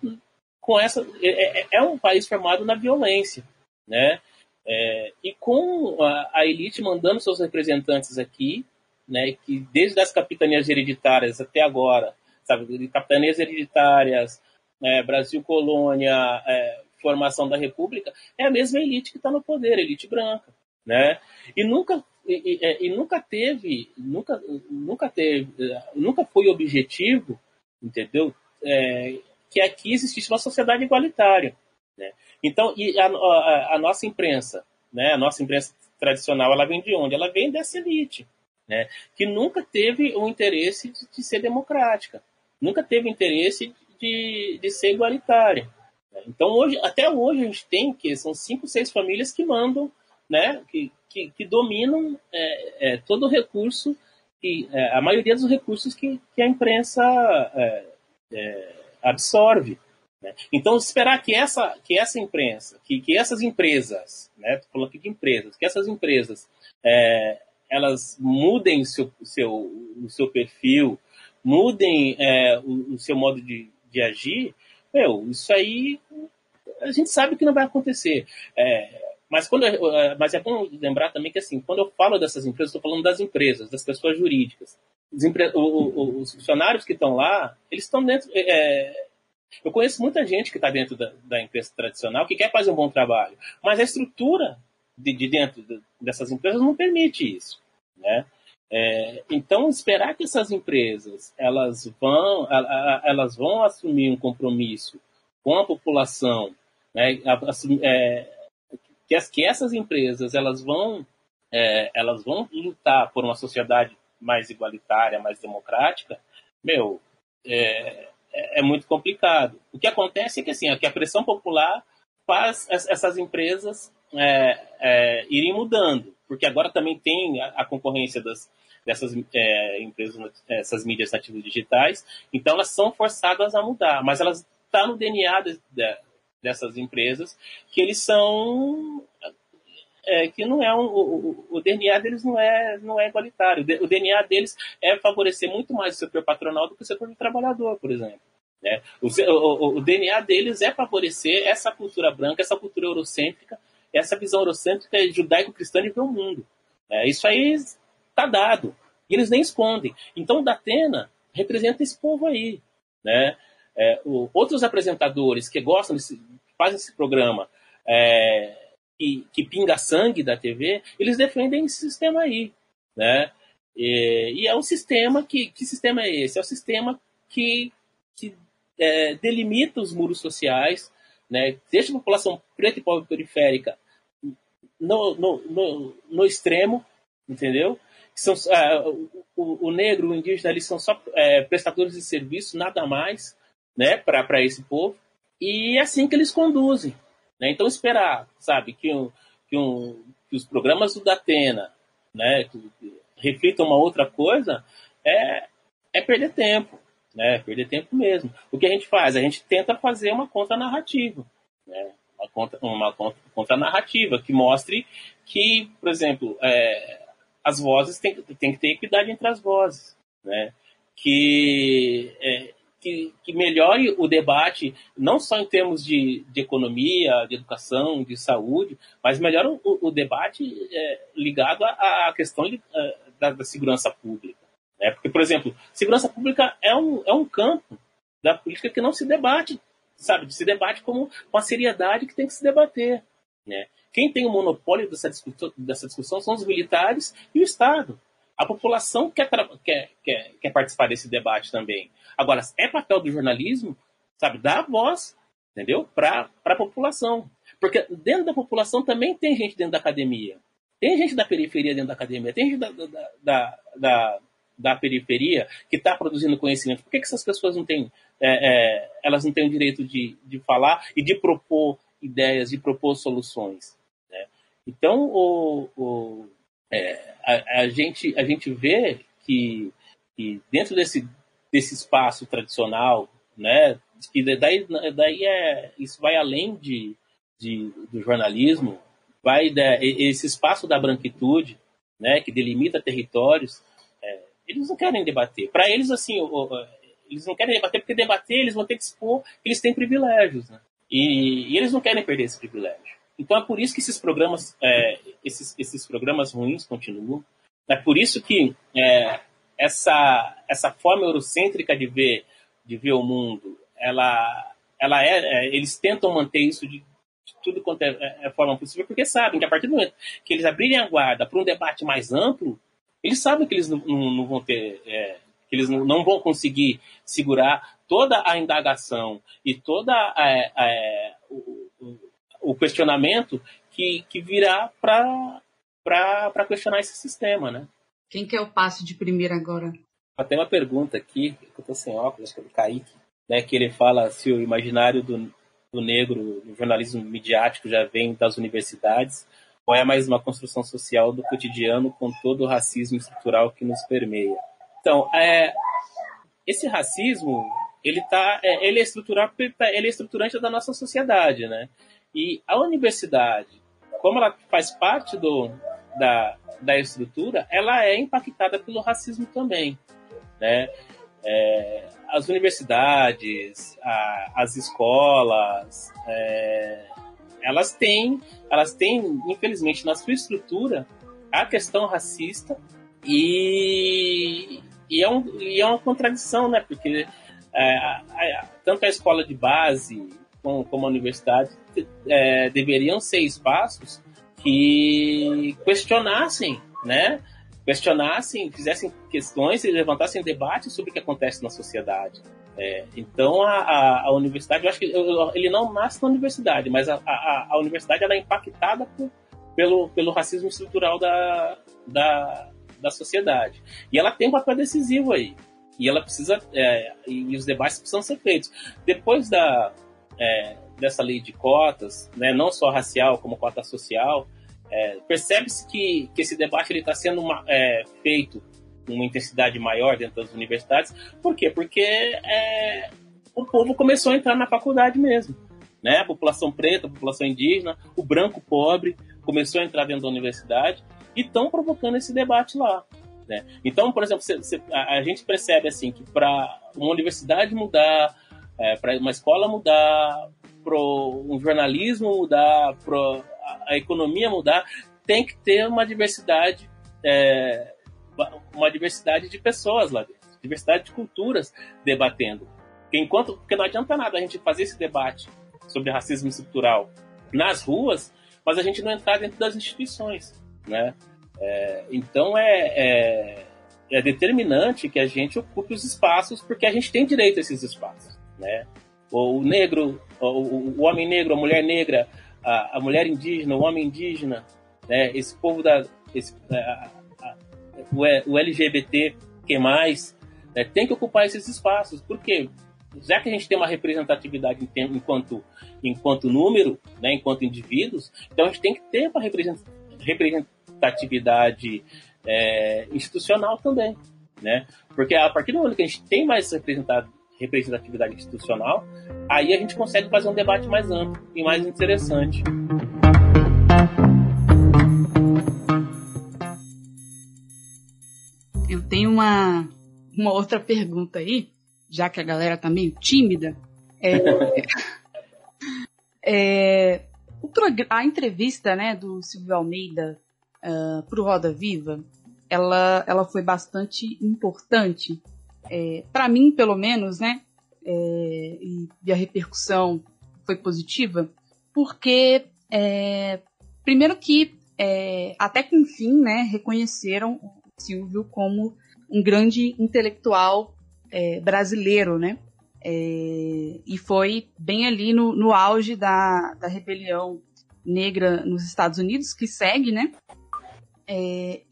com essa é, é, é um país formado na violência, né? É, e com a, a, elite mandando seus representantes aqui, né? Que desde as capitanias hereditárias até agora, sabe, capitanias hereditárias, é, Brasil colônia, é, formação da República, é a mesma elite que está no poder, elite branca, né? E nunca e, e, e, nunca teve, nunca, nunca teve, nunca foi objetivo, entendeu? Que aqui existisse uma sociedade igualitária. Né? Então, e a, a, a, nossa imprensa, né, a nossa imprensa tradicional, ela vem de onde? Ela vem dessa elite, né, que nunca teve o interesse de, de ser democrática, nunca teve interesse de, de ser igualitária. Né? Então, hoje, até hoje, a gente tem que são cinco, seis famílias que mandam, né, que, que, que dominam é, é, todo o recurso, e, é, a maioria dos recursos que, que a imprensa é, é, absorve. Né? Então, esperar que essa, que essa imprensa, que, que essas empresas, né, falando aqui de empresas, que essas empresas é, elas mudem o seu, seu, o seu perfil, mudem é, o, o, seu modo de, de agir, meu, isso aí a gente sabe que não vai acontecer. É, mas, quando, mas é bom lembrar também que, assim, quando eu falo dessas empresas, estou falando das empresas, das pessoas jurídicas. Os, os funcionários que estão lá, eles estão dentro. É... eu conheço muita gente que está dentro da, da, empresa tradicional que quer fazer um bom trabalho, mas a estrutura de, de dentro de, dessas empresas não permite isso, né? É, então esperar que essas empresas elas vão elas vão assumir um compromisso com a população, né? É, que, as, que essas empresas elas vão é, elas vão lutar por uma sociedade mais igualitária, mais democrática, meu, é, é, é muito complicado. O que acontece é que, assim, é que a pressão popular faz essas empresas é, é, irem mudando, porque agora também tem a, a concorrência das, dessas é, empresas, essas mídias nativas digitais, então elas são forçadas a mudar, mas elas estão tá no DNA de, de, dessas empresas que eles são é, que não é um, o, o, DNA deles não é, não é igualitário. O DNA deles é favorecer muito mais o setor patronal do que o setor do trabalhador, por exemplo. Né? O, o, o, DNA deles é favorecer essa cultura branca, essa cultura eurocêntrica, essa visão eurocêntrica judaico-cristã de ver o mundo. É, isso aí está dado. E eles nem escondem. Então, Datena representa esse povo aí. Né? É, o, outros apresentadores que gostam desse, fazem esse programa, é, que, que pinga sangue da TV, eles defendem esse sistema aí, né? E, e, é um sistema que que sistema é esse? É o um sistema que, que é, delimita os muros sociais, né? Deixa a população preta e pobre periférica no, no, no, no extremo, entendeu? São, é, o, o, negro, o indígena, eles são só é, prestadores de serviço, nada mais, né? Para esse povo. E é assim que eles conduzem. Né? Então, esperar, sabe, que, um, que, um, que os programas do Datena né, reflitam uma outra coisa é, é perder tempo. Né? Perder tempo mesmo. O que a gente faz? A gente tenta fazer uma contra-narrativa. Né? Uma, contra, uma que mostre que, por exemplo, é, as vozes têm, que ter equidade entre as vozes. Né? Que é, que, que melhore o debate, não só em termos de, de economia, de educação, de saúde, mas melhore o, o debate é, ligado à, à questão é, da, da, segurança pública. Né? Porque, por exemplo, segurança pública é um, é um campo da política que não se debate, sabe? Se debate como, com seriedade que tem que se debater. Né? Quem tem o monopólio dessa discussão, dessa discussão são os militares e o Estado. A população quer, quer, quer, quer participar desse debate também. Agora, é papel do jornalismo, sabe, dar voz, entendeu? Para a população. Porque dentro da população também tem gente dentro da academia. Tem gente da periferia dentro da academia, tem gente da, da, da, da, da periferia que está produzindo conhecimento. Por que, que essas pessoas não têm, é, é, elas não têm o direito de, de falar e de propor ideias, de propor soluções? Né? Então, o, o é, a, a, gente, a gente vê que, que dentro desse, desse espaço tradicional, né, que daí, daí é, isso vai além de, de, do jornalismo, vai da, esse espaço da branquitude, né, que delimita territórios, é, eles não querem debater. Para eles, assim, eles não querem debater porque debater eles vão ter que expor que eles têm privilégios, né? E, e eles não querem perder esse privilégio. Então é por isso que esses programas, é, esses, esses programas ruins continuam. É por isso que é, essa, essa forma eurocêntrica de ver, de ver o mundo, ela, ela é, é eles tentam manter isso de, de tudo quanto é, é, é, forma possível, porque sabem que a partir do momento que eles abrirem a guarda para um debate mais amplo, eles sabem que eles não, não, não vão ter, que eles não, não, vão conseguir segurar toda a indagação e toda a, o, o questionamento que, que virá para questionar esse sistema, né? Quem quer o passe de primeira agora? Tem uma pergunta aqui, que eu tô sem óculos, que é do Kaique, né, que ele fala se o imaginário do, do negro no jornalismo midiático já vem das universidades ou é mais uma construção social do cotidiano com todo o racismo estrutural que nos permeia. Então, é, esse racismo, ele tá, é, ele é ele é estruturante da nossa sociedade, né? E a universidade, como ela faz parte do, da, da estrutura, ela é impactada pelo racismo também. Né? é, as universidades, a, as escolas, é, elas têm, elas têm, infelizmente, na sua estrutura, a questão racista e, e, é, um, e é uma contradição, né? Porque é, a, a, tanto a escola de base como, como a universidade é, deveriam ser espaços que questionassem, né? questionassem, fizessem questões e levantassem debates sobre o que acontece na sociedade. É, então a, a, a, universidade, eu acho que ele não nasce na universidade, mas a, a, a universidade ela é impactada por, pelo, pelo racismo estrutural da, da, da sociedade. E ela tem um papel decisivo aí. E ela precisa. É, e os debates precisam ser feitos. Depois da, é, dessa lei de cotas, né, não só racial, como cota social, é, Percebe-se que, que esse debate está sendo uma, é, feito com uma intensidade maior dentro das universidades. Por quê? Porque é, o povo começou a entrar na faculdade mesmo. Né? A população preta, a população indígena, o branco pobre começou a entrar dentro da universidade e estão provocando esse debate lá. Né? Então, por exemplo, cê, cê, a, a, gente percebe assim que para uma universidade mudar, é, para uma escola mudar, para um jornalismo mudar, para a economia mudar, tem que ter uma diversidade, é, uma diversidade de pessoas lá dentro, diversidade de culturas debatendo. Enquanto, porque não adianta nada a gente fazer esse debate sobre racismo estrutural nas ruas, mas a gente não entrar dentro das instituições, né? É, então é, é, é, determinante que a gente ocupe os espaços, porque a gente tem direito a esses espaços, né? O negro, o, o homem negro, a mulher negra, a, a mulher indígena, o homem indígena, né, esse povo da. Esse, a, a, o, o LGBT que mais né, tem que ocupar esses espaços. Por quê? Já que a gente tem uma representatividade enquanto, enquanto número, né, enquanto indivíduos, então a gente tem que ter uma representatividade é, institucional também. Né? Porque a partir do momento que a gente tem mais representado, representatividade institucional, aí a gente consegue fazer um debate mais amplo e mais interessante. Eu tenho uma, uma outra pergunta aí, já que a galera tá meio tímida. É, é, a entrevista né, do Silvio Almeida uh, pro Roda Viva, ela, ela foi bastante importante é, para mim, pelo menos, né? É, e, a repercussão foi positiva, porque é, primeiro que é, até que enfim, né, reconheceram o Silvio como um grande intelectual é, brasileiro, né? É, e foi bem ali no, no auge da, da rebelião negra nos Estados Unidos, que segue, né?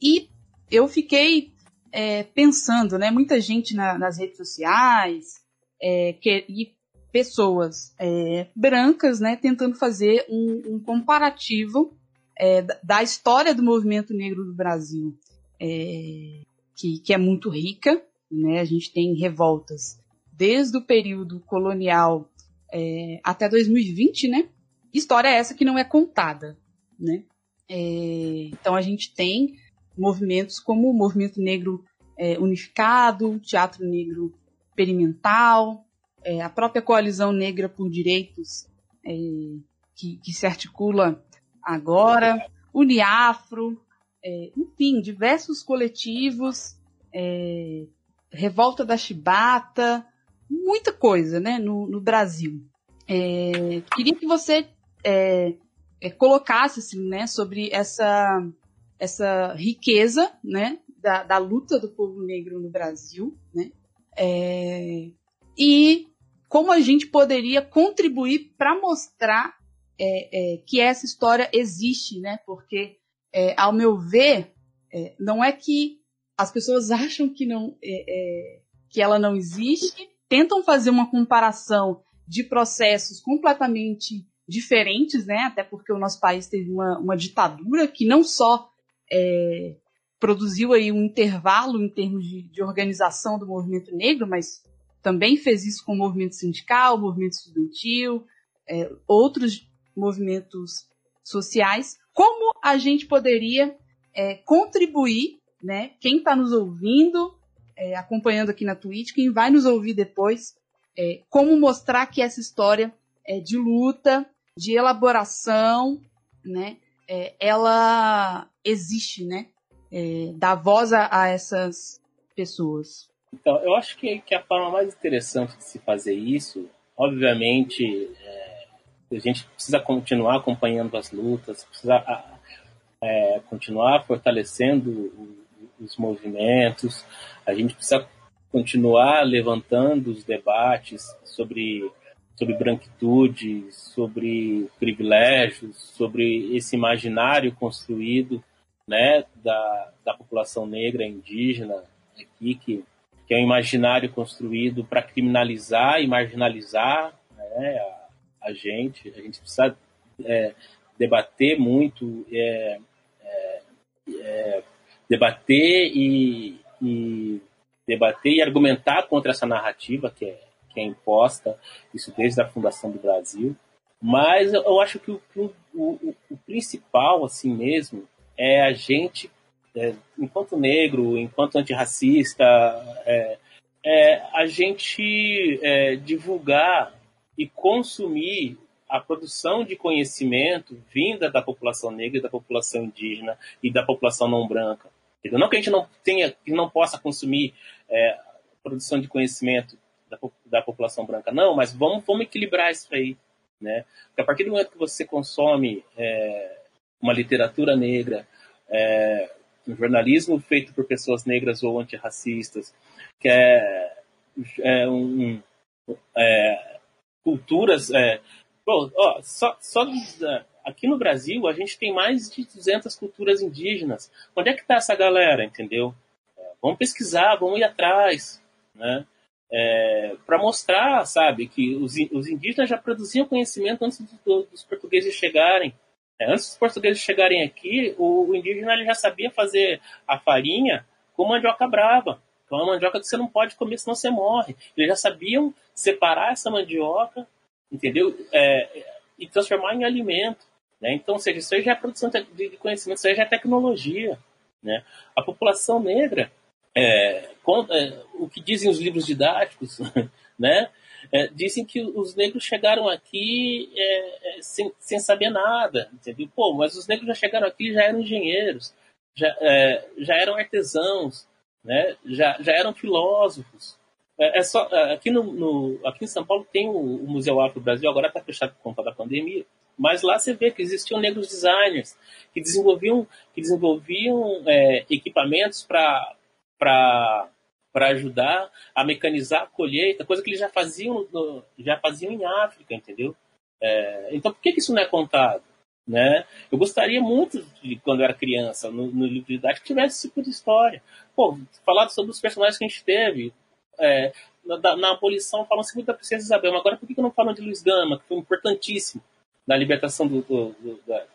e eu fiquei é, pensando, né? Muita gente na, nas redes sociais é, que, e pessoas é, brancas, né? Tentando fazer um, um comparativo é, da história do movimento negro do Brasil, é, que, que é muito rica, né? A gente tem revoltas desde o período colonial é, até 2020, né? História essa que não é contada, né? então a gente tem movimentos como o Movimento Negro é, Unificado, Teatro Negro Experimental, é, a própria Coalizão Negra por Direitos, é, que, que, se articula agora, Uniafro, é, enfim, diversos coletivos, é, Revolta da Chibata, muita coisa né, no, no Brasil. É, queria que você colocasse assim, né, sobre essa essa riqueza, né, da, da luta do povo negro no Brasil, né, é, e como a gente poderia contribuir para mostrar é, é, que essa história existe, né, porque, é, ao meu ver, é, não é que as pessoas acham que não é, que ela não existe, tentam fazer uma comparação de processos completamente diferentes, né? Até porque o nosso país teve uma, uma ditadura que não só é, produziu aí um intervalo em termos de, de, organização do movimento negro, mas também fez isso com o movimento sindical, o movimento estudantil, é, outros movimentos sociais. Como a gente poderia é, contribuir, né, quem está nos ouvindo, é, acompanhando aqui na Twitch, quem vai nos ouvir depois, é, como mostrar que essa história é de luta, de elaboração, né? É, ela existe, né? É, dá voz a, a, essas pessoas. Então, eu acho que, que a forma mais interessante de se fazer isso, obviamente, é, a gente precisa continuar acompanhando as lutas, precisa é, continuar fortalecendo os movimentos, a gente precisa continuar levantando os debates sobre, sobre branquitude, sobre privilégios, sobre esse imaginário construído né, da, da população negra indígena aqui, que, que é um imaginário construído para criminalizar e marginalizar né, a, a, gente. A gente precisa é, debater muito, é, é, é debater e, e debater e argumentar contra essa narrativa que é, que é imposta, isso desde a fundação do Brasil. Mas eu acho que o, o, o, principal, assim mesmo, é a gente, é, enquanto negro, enquanto antirracista, é, é a gente é, divulgar e consumir a produção de conhecimento vinda da população negra, da população indígena e da população não branca. Não que a gente não tenha, que não possa consumir é, produção de conhecimento da, da, população branca, não, mas vamos, vamos equilibrar isso aí, né? Porque a partir do momento que você consome é, uma literatura negra, é, um jornalismo feito por pessoas negras ou antirracistas, que é, é um, é, culturas, é, bom, ó, só, só Aqui no Brasil, a gente tem mais de 200 culturas indígenas. Onde é que está essa galera, entendeu? É, vamos pesquisar, vamos ir atrás, né? É, para mostrar, sabe, que os, os, indígenas já produziam conhecimento antes do, dos portugueses chegarem. É, antes dos portugueses chegarem aqui, o, o, indígena já sabia fazer a farinha com mandioca brava. Que é uma mandioca que você não pode comer, senão você morre. Eles já sabiam separar essa mandioca, entendeu? É, e transformar em alimento. Né? Então, seja, isso já é produção de conhecimento, isso já é tecnologia. Né? A população negra, é, com, é, o que dizem os livros didáticos, né? É, dizem que os negros chegaram aqui é, é, sem, sem saber nada, entendeu? Pô, mas os negros já chegaram aqui já eram engenheiros, já, é, já eram artesãos, né? já, já eram filósofos. É, só, aqui, no, no, aqui em São Paulo tem o, o Museu Afro Brasil, agora está fechado por conta da pandemia, mas lá você vê que existiam negros designers que desenvolviam, que desenvolviam é, equipamentos para ajudar a mecanizar a colheita, coisa que eles já faziam, no, já faziam em África, entendeu? É, então por que, que, isso não é contado? Né? Eu gostaria muito de, quando eu era criança, no, no livro de idade, que tivesse esse tipo de história. Pô, falado sobre os personagens que a gente teve. É, na, na abolição falam-se muito da Princesa Isabel, mas agora por que, que não falam de Luiz Gama, que foi importantíssimo? na libertação do, do, do da,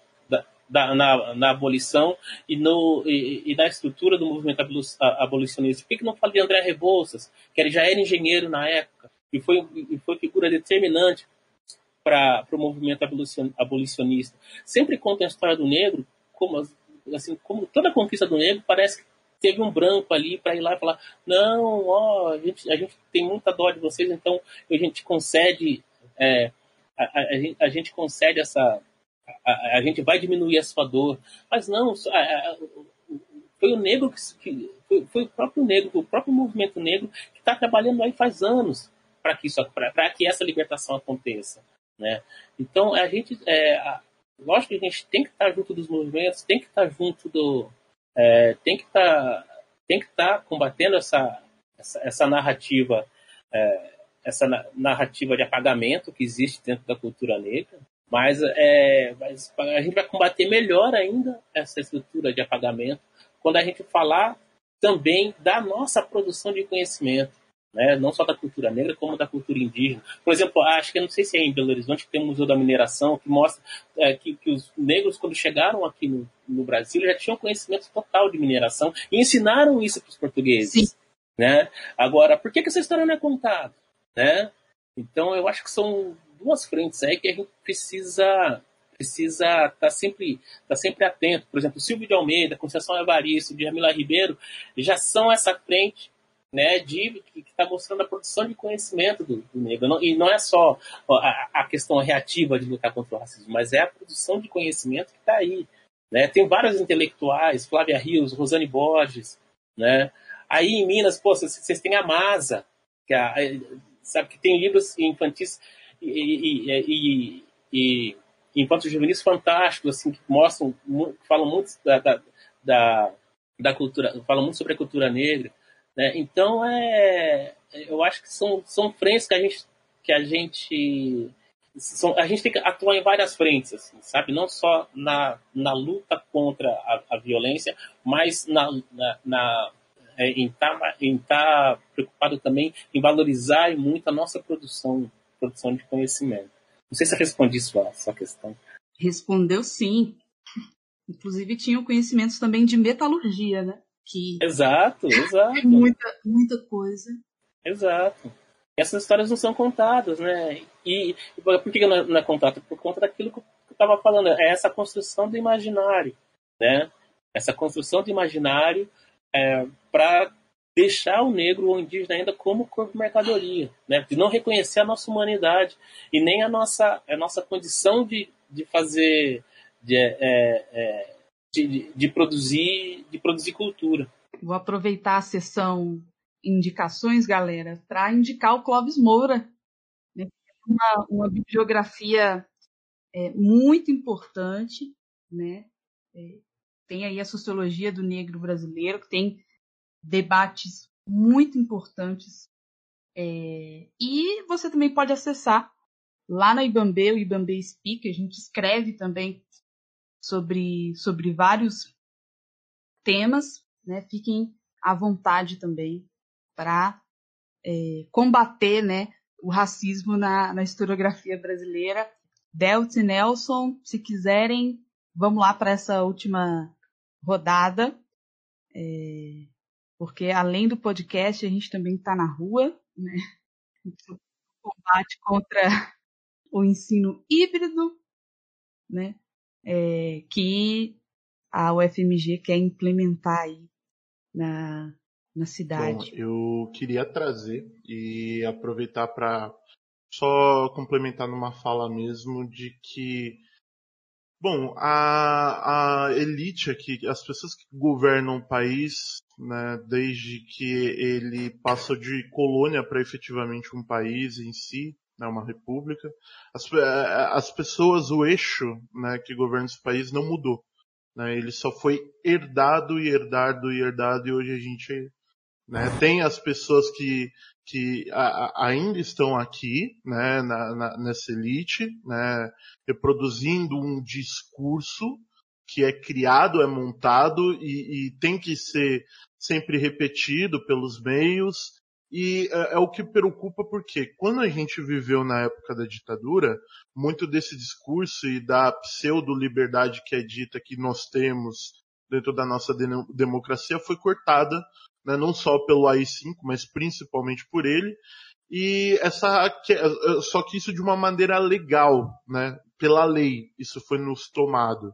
da, na, na, abolição e, no, e, e, na estrutura do movimento abolicionista. Por que, que não fala de André Rebouças, que ele já era engenheiro na época e foi, e foi figura determinante para o movimento abolicionista? Sempre conta a história do negro como, assim, como toda a conquista do negro parece que teve um branco ali para ir lá e falar: não, ó, a gente, a gente tem muita dó de vocês, então a gente concede é, a, a, a gente concede essa. A, a, gente vai diminuir a sua dor. Mas não, foi o negro que. que foi, foi, o próprio negro, o próprio movimento negro que está trabalhando aí faz anos para que, isso, que essa libertação aconteça. Né? Então, a gente. É, lógico que a gente tem que estar junto dos movimentos, tem que estar junto do. É, tem que estar. Tem que estar combatendo essa, essa, essa narrativa é, essa narrativa de apagamento que existe dentro da cultura negra, mas, é, mas a gente vai combater melhor ainda essa estrutura de apagamento quando a gente falar também da nossa produção de conhecimento, né? não só da cultura negra, como da cultura indígena. Por exemplo, acho que não sei se é em Belo Horizonte que tem o Museu da Mineração, que mostra é, que, que, os negros, quando chegaram aqui no, no, Brasil, já tinham conhecimento total de mineração e ensinaram isso para os portugueses. Sim. Né? Agora, por que, que essa história não é contada? né? Então eu acho que são duas frentes aí que a gente precisa precisa estar tá sempre tá sempre atento. Por exemplo, Silvio de Almeida, Conceição Evaristo, Jamila Ribeiro já são essa frente né, de, que está mostrando a produção de conhecimento do, do negro. Não, e não é só a, a, questão reativa de lutar contra o racismo, mas é a produção de conhecimento que está aí. Né? Tem vários intelectuais, Flávia Rios, Rosane Borges. Né? Aí em Minas, pô, vocês têm a Masa, que é, sabe que tem livros infantis e, e, e, e infantos juvenis fantásticos, assim, que mostram, falam muito da, da, da, da cultura, falam muito sobre a cultura negra. Né? Então, é, eu acho que são, são frentes que a gente, que a gente são, a gente tem que atuar em várias frentes, assim, sabe? Não só na, na luta contra a, a violência, mas na, na, na é, em estar tá, em tá preocupado também em valorizar muito a nossa produção, produção de conhecimento. Não sei se eu respondi sua, sua questão. Respondeu sim. Inclusive tinha conhecimentos também de metalurgia, né? Que exato, exato. muita, muita coisa. Exato. Essas histórias não são contadas, né? E, e por que não é, não é contado? Por conta daquilo que eu estava falando, é essa construção do imaginário, né? Essa construção do imaginário é, para deixar o negro ou o indígena ainda como corpo mercadoria, né? De não reconhecer a nossa humanidade e nem a nossa, a nossa condição de, de fazer, de, é, é, de, de, produzir, de produzir cultura. Vou aproveitar a sessão indicações, galera, para indicar o Clóvis Moura, né? uma, uma bibliografia é, muito importante, né? É, tem aí a sociologia do negro brasileiro, que tem debates muito importantes. É, e você também pode acessar lá na Ibambe, o Ibambe Speak, a gente escreve também sobre, sobre vários temas, né? Fiquem à vontade também para é, combater né, o racismo na, na historiografia brasileira. Delt e Nelson, se quiserem, vamos lá para essa última rodada. É, porque além do podcast, a gente também está na rua, né? Combate contra o ensino híbrido, né? É, que a UFMG quer implementar aí na, na cidade. Eu queria trazer e aproveitar para só complementar numa fala mesmo de que Bom, a, a elite aqui, as pessoas que governam o país, né, desde que ele passou de colônia para efetivamente um país em si, né, uma república, as, as pessoas, o eixo né, que governa esse país não mudou. Né, ele só foi herdado e herdado e herdado e hoje a gente né? Tem as pessoas que, que a, a, ainda estão aqui, né, na, na, nessa elite, né, reproduzindo um discurso que é criado, é montado e, e tem que ser sempre repetido pelos meios. E é, é, o que preocupa porque quando a gente viveu na época da ditadura, muito desse discurso e da pseudo-liberdade que é dita que nós temos dentro da nossa de democracia foi cortada né, não só pelo AI-5, mas principalmente por ele. E essa, só que isso de uma maneira legal, né, pela lei, isso foi nos tomado.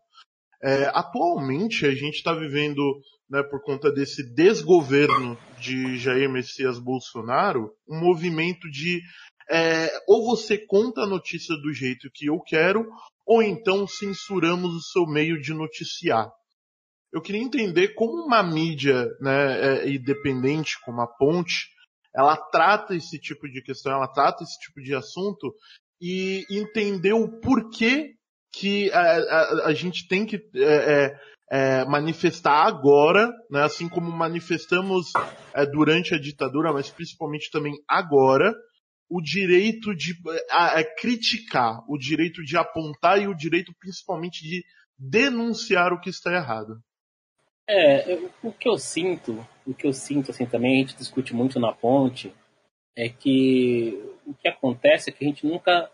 É, atualmente a gente está vivendo, né, por conta desse desgoverno de Jair Messias Bolsonaro, um movimento de é, ou você conta a notícia do jeito que eu quero, ou então censuramos o seu meio de noticiar. Eu queria entender como uma mídia né, é, independente, como a Ponte, ela trata esse tipo de questão, ela trata esse tipo de assunto e entender o porquê que a, a, a gente tem que é, é, é, manifestar agora, né, assim como manifestamos é, durante a ditadura, mas principalmente também agora, o direito de a, criticar, o direito de apontar e o direito principalmente de denunciar o que está errado. É, eu, o que eu sinto, o que eu sinto assim também, a gente discute muito na ponte, é que o que acontece é que a gente nunca,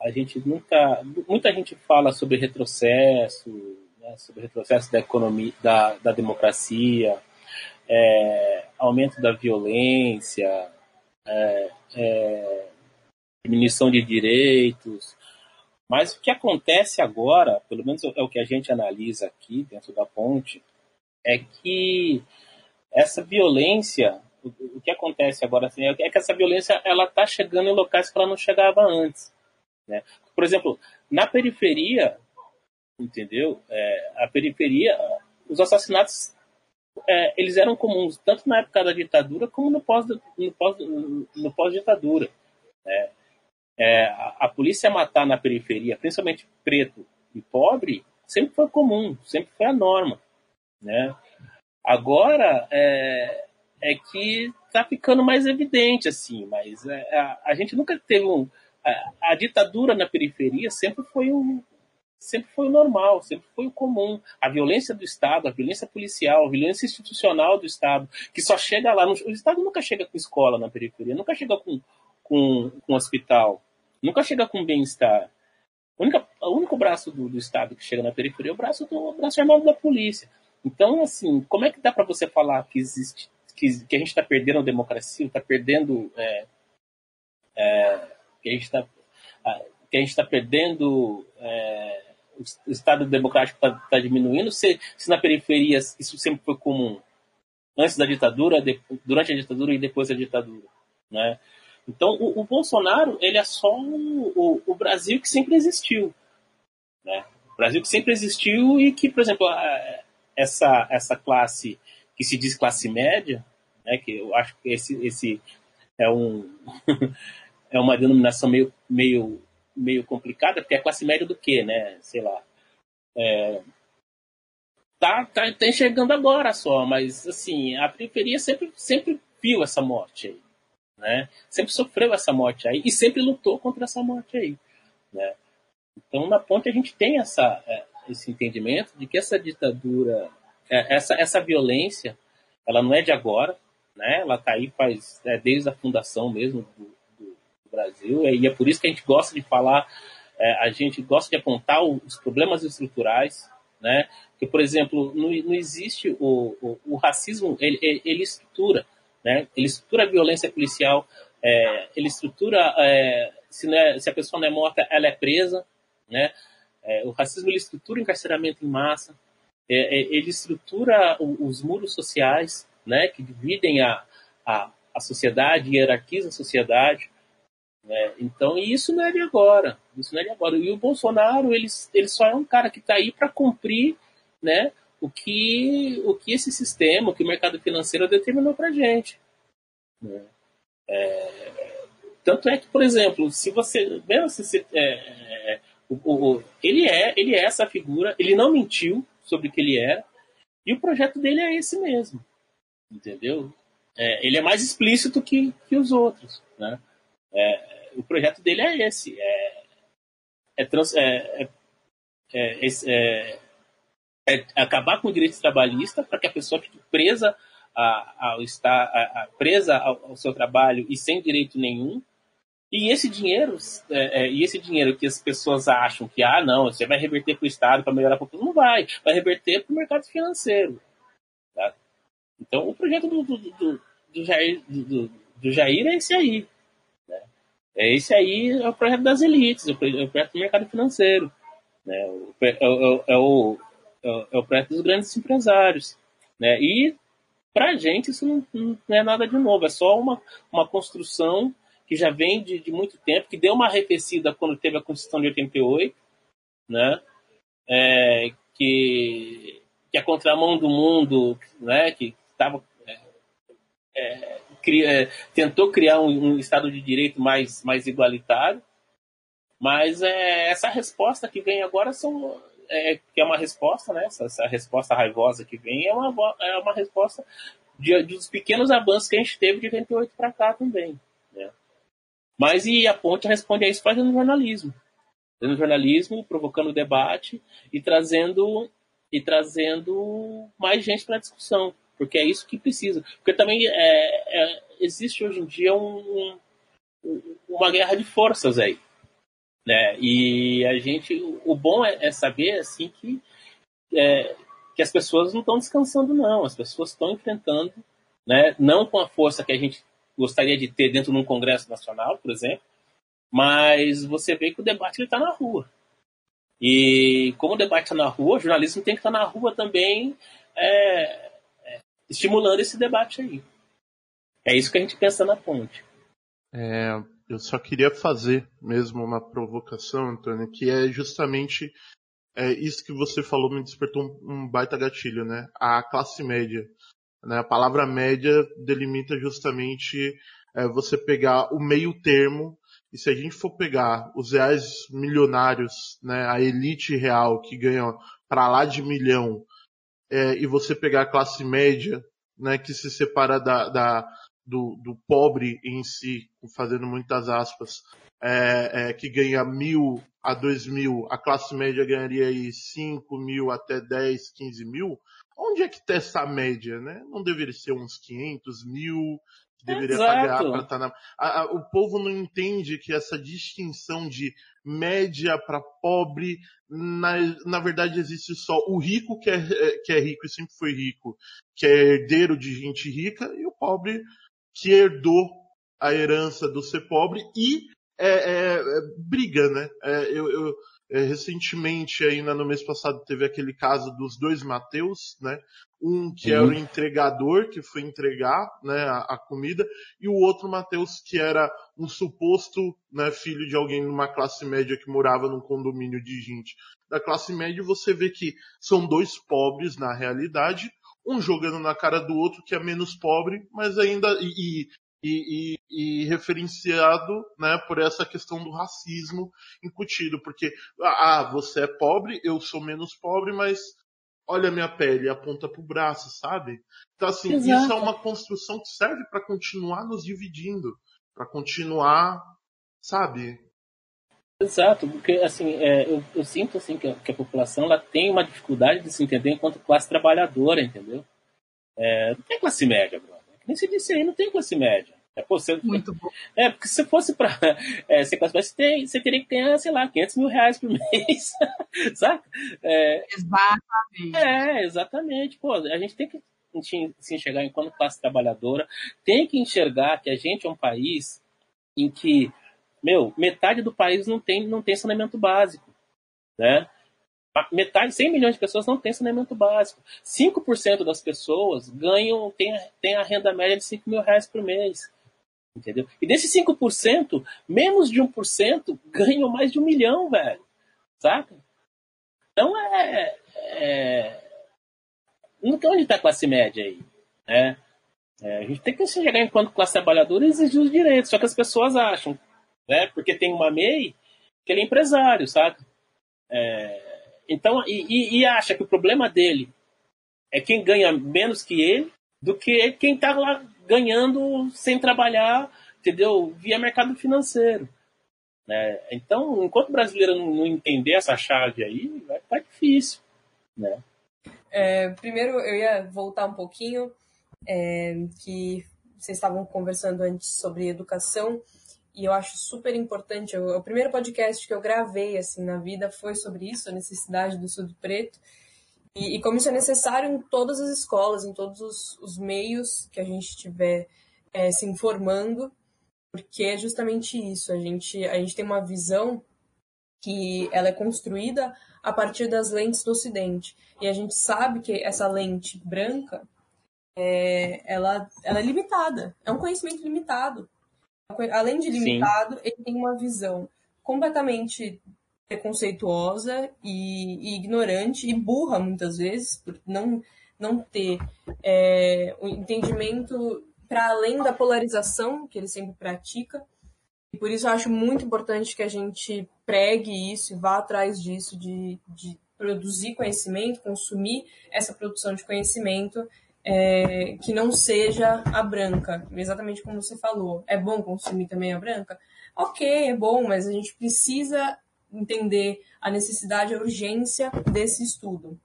a gente nunca, muita gente fala sobre retrocesso, né, sobre retrocesso da economia, da, da democracia, é, aumento da violência, é, é, diminuição de direitos, mas o que acontece agora, pelo menos é o que a gente analisa aqui dentro da ponte, é que essa violência, o, o, que acontece agora assim, é que essa violência ela está chegando em locais que ela não chegava antes. Né? Por exemplo, na periferia, entendeu? É, a periferia, os assassinatos é, eles eram comuns tanto na época da ditadura como no pós no pós no pós ditadura. Né? É, a, a, polícia matar na periferia, principalmente preto e pobre, sempre foi comum, sempre foi a norma, né? Agora é, é que está ficando mais evidente assim, mas é, a, a gente nunca teve um a, a ditadura na periferia sempre foi um, sempre foi o normal, sempre foi o comum. A violência do Estado, a violência policial, a violência institucional do Estado, que só chega lá. O Estado nunca chega com escola na periferia, nunca chega com, com, com hospital, nunca chega com bem-estar. O único, o único braço do, do, Estado que chega na periferia é o braço, do, o braço armado da polícia. Então, assim, como é que dá para você falar que existe, que, que a gente está perdendo a democracia, está perdendo. É, é, que a gente está que a gente está perdendo é, o Estado democrático está tá diminuindo, se, se na periferia isso sempre foi comum, antes da ditadura, de, durante a ditadura e depois da ditadura, né? Então, o, o Bolsonaro, ele é só o, o, o, Brasil que sempre existiu, né? O Brasil que sempre existiu e que, por exemplo, a, essa, essa classe que se diz classe média, né? Que eu acho que esse, esse é um... é uma denominação meio, meio meio complicada, porque é classe média do quê, né? Sei lá. É, tá, tá, tá enxergando agora só, mas assim, a periferia sempre, sempre viu essa morte aí. Né? Sempre sofreu essa morte aí e sempre lutou contra essa morte aí. Né? Então, na ponte, a gente tem essa, é, esse entendimento de que essa ditadura, é, essa, essa violência, ela não é de agora, né? ela está aí faz, é, desde a fundação mesmo do, Brasil, e é por isso que a gente gosta de falar, é, a gente gosta de apontar os problemas estruturais, né? Que, por exemplo, não, não existe o, o, o racismo, ele, ele, estrutura, né? Ele estrutura a violência policial, é, ele estrutura, é, se, é, se, a pessoa não é morta, ela é presa, né? É, o racismo ele estrutura o encarceramento em massa, é, ele estrutura os muros sociais, né? Que dividem a, a, a sociedade, hierarquizam a sociedade, né? Então, isso não é de agora. Isso não é de agora. E o Bolsonaro, ele, ele só é um cara que está aí para cumprir né, o, que, o que esse sistema, o que o mercado financeiro determinou para gente. Né? É, tanto é que, por exemplo, se você. Mesmo se é, é, o, o, ele, é, ele é essa figura, ele não mentiu sobre o que ele era, e o projeto dele é esse mesmo. Entendeu? É, ele é mais explícito que, que os outros. Né? É, o projeto dele é esse: é, é, trans, é, é, é, é acabar com o direito trabalhista para que a pessoa fique presa ao estar a, a, presa ao, ao, seu trabalho e sem direito nenhum. E esse dinheiro, e esse dinheiro que as pessoas acham que ah não, você vai reverter para o Estado para melhorar a população, não vai, vai reverter para o mercado financeiro. Tá? Então o projeto do, do, do, do Jair, do, do Jair é esse aí. É, esse aí é o projeto das elites, é o projeto do mercado financeiro. Né? É, é, é, é, o, é o projeto dos grandes empresários. Né? E, para a gente, isso não, não, é nada de novo, é só uma, uma construção que já vem de, de muito tempo, que deu uma arrefecida quando teve a Constituição de 88, né? É, que, que a contramão do mundo, né? que estava é, é, é, tentou criar um, um, Estado de Direito mais, mais igualitário, mas é, essa resposta que vem agora são, é, que é uma resposta, né, essa, essa, resposta raivosa que vem é uma, é uma resposta de, dos pequenos avanços que a gente teve de 88 para cá também. Né? Mas e a ponte responde a isso fazendo jornalismo. Fazendo jornalismo, provocando debate e trazendo, e trazendo mais gente para a discussão porque é isso que precisa. Porque também é, é, existe hoje em dia um, um, uma guerra de forças aí. Né? E a gente, o bom é, é saber assim que, é, que as pessoas não estão descansando, não. As pessoas estão enfrentando, né? não com a força que a gente gostaria de ter dentro de um Congresso Nacional, por exemplo, mas você vê que o debate está na rua. E como o debate está na rua, o jornalismo tem que estar tá na rua também é, estimulando esse debate aí. É isso que a gente pensa na ponte. É, eu só queria fazer mesmo uma provocação, Antônio, que é justamente é, isso que você falou me despertou um, um baita gatilho, né? A classe média. Né? A palavra média delimita justamente é, você pegar o meio termo e se a gente for pegar os reais milionários, né, a elite real que ganha para lá de milhão, é, e você pegar a classe média, né, que se separa da, da do, do, pobre em si, fazendo muitas aspas, é, é, que ganha mil a dois mil, a classe média ganharia aí cinco mil até dez, quinze mil. Onde é que está essa média, né? Não deveria ser uns quinhentos mil, deveria Exato. pagar para estar tá na. A, a, o povo não entende que essa distinção de média para pobre, na, na verdade existe só o rico que é, é, que é rico e sempre foi rico, que é herdeiro de gente rica, e o pobre que herdou a herança do ser pobre e é, é, é briga, né? É, eu, eu recentemente, ainda no mês passado, teve aquele caso dos dois Mateus, né? Um que uhum. era o entregador, que foi entregar né, a, a, comida, e o outro Mateus que era um suposto né, filho de alguém numa classe média que morava num condomínio de gente da classe média. Você vê que são dois pobres na realidade, um jogando na cara do outro que é menos pobre, mas ainda e, e, e, e, referenciado né, por essa questão do racismo incutido, porque ah, ah, você é pobre, eu sou menos pobre, mas olha a minha pele, aponta pro braço, sabe? Então assim, Exato. isso é uma construção que serve para continuar nos dividindo, para continuar, sabe? Exato, porque assim, é, eu, eu, sinto assim que a, que a, população ela tem uma dificuldade de se entender enquanto classe trabalhadora, entendeu? É, não tem classe média, brother. Nem se disse aí, não tem classe média. É, pô, você, Muito bom. É, porque se fosse para é, ser média, você, tem, você teria que ter, sei lá, 500 mil reais por mês, saca? É, exatamente. É, exatamente. Pô, a gente tem que se enxergar enquanto classe trabalhadora, tem que enxergar que a gente é um país em que, meu, metade do país não tem, não tem saneamento básico, né? metade, 100 milhões de pessoas não têm saneamento básico. 5% das pessoas ganham, tem, tem a renda média de 5 mil reais por mês. Entendeu? E desses 5%, menos de 1% ganham mais de um milhão, velho. Saca? Então é. é onde está a classe média aí? É, é, a gente tem que chegar enquanto classe trabalhadora e exigir os direitos. Só que as pessoas acham, né? Porque tem uma MEI que ele é empresário, sabe? É, então, e, e, acha que o problema dele é quem ganha menos que ele do que quem está lá ganhando sem trabalhar, entendeu? Via mercado financeiro. Né? Então, enquanto o brasileiro não, não entender essa chave aí, vai ficar difícil. Né? É, primeiro, eu ia voltar um pouquinho, é, que vocês estavam conversando antes sobre educação, e eu acho super importante. O, o, primeiro podcast que eu gravei assim na vida foi sobre isso, a necessidade do estudo preto. E, e como isso é necessário em todas as escolas, em todos os, os meios que a gente estiver é, se informando, porque é justamente isso. A gente, a gente tem uma visão que ela é construída a partir das lentes do Ocidente. E a gente sabe que essa lente branca, é, ela, ela é limitada, é um conhecimento limitado além de limitado, Sim. ele tem uma visão completamente preconceituosa e, e, ignorante e burra muitas vezes, por não, não ter é, o entendimento para além da polarização que ele sempre pratica. E por isso eu acho muito importante que a gente pregue isso e vá atrás disso, de, de produzir conhecimento, consumir essa produção de conhecimento é, que não seja a branca, exatamente como você falou. É bom consumir também a branca? Ok, é bom, mas a gente precisa entender a necessidade, a urgência desse estudo.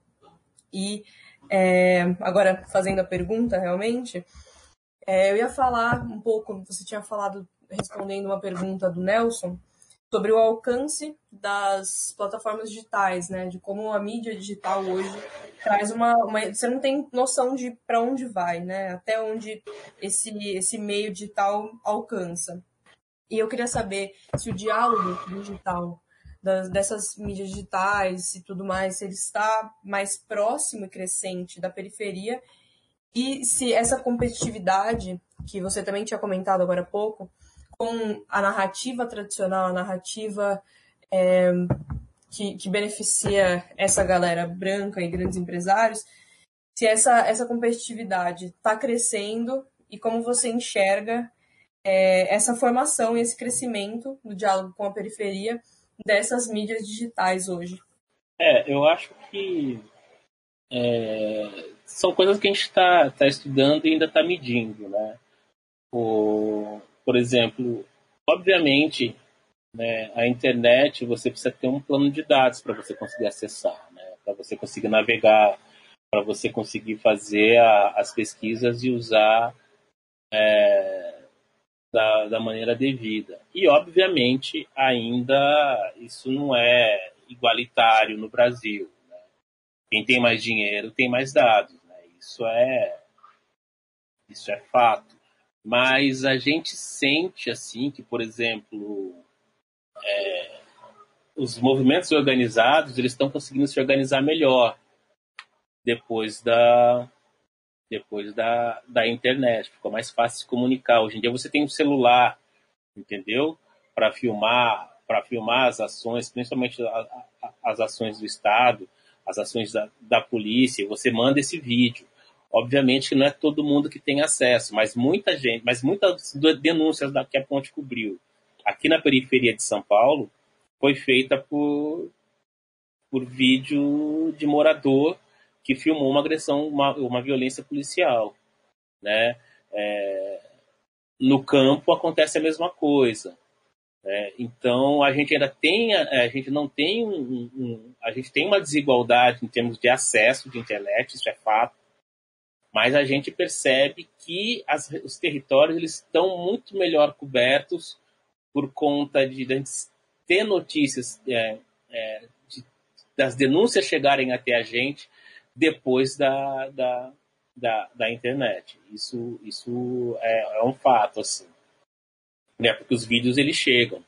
E é, agora, fazendo a pergunta realmente, é, eu ia falar um pouco, você tinha falado, respondendo uma pergunta do Nelson, sobre o alcance das plataformas digitais, né? De como a mídia digital hoje traz uma, uma você não tem noção de para onde vai, né? Até onde esse esse meio digital alcança. E eu queria saber se o diálogo digital das, dessas mídias digitais e tudo mais, ele está mais próximo e crescente da periferia. E se essa competitividade que você também tinha comentado agora há pouco, com a narrativa tradicional, a narrativa é, que, que beneficia essa galera branca e grandes empresários, se essa, essa competitividade está crescendo e como você enxerga é, essa formação e esse crescimento do diálogo com a periferia dessas mídias digitais hoje. É, eu acho que é, são coisas que a gente está tá estudando e ainda está medindo, né? O, por exemplo, obviamente, né, a internet você precisa ter um plano de dados para você conseguir acessar, né? Para você conseguir navegar, para você conseguir fazer a, as pesquisas e usar é, da, da maneira devida. E, obviamente, ainda isso não é igualitário no Brasil. Né? Quem tem mais dinheiro tem mais dados. Né? Isso é isso é fato. Mas a gente sente assim que, por exemplo, é, os movimentos organizados eles estão conseguindo se organizar melhor depois da depois da, da internet. Ficou mais fácil se comunicar. Hoje em dia você tem um celular, entendeu? Para filmar, para filmar as ações, principalmente a, a, as ações do Estado, as ações da, da polícia. Você manda esse vídeo. Obviamente que não é todo mundo que tem acesso, mas muita gente, mas muitas denúncias da que a ponte cobriu aqui na periferia de São Paulo foi feita por, por vídeo de morador que filmou uma agressão, uma, uma violência policial, né? É, no campo acontece a mesma coisa. Né? Então a gente ainda tem, a, gente não tem um, um, a gente tem uma desigualdade em termos de acesso de internet, isso é fato. Mas a gente percebe que as, os territórios eles estão muito melhor cobertos por conta de, de ter notícias é, é, de, das denúncias chegarem até a gente depois da, da, da, da internet. Isso, isso é, é, um fato, assim. Né? Porque os vídeos, eles chegam.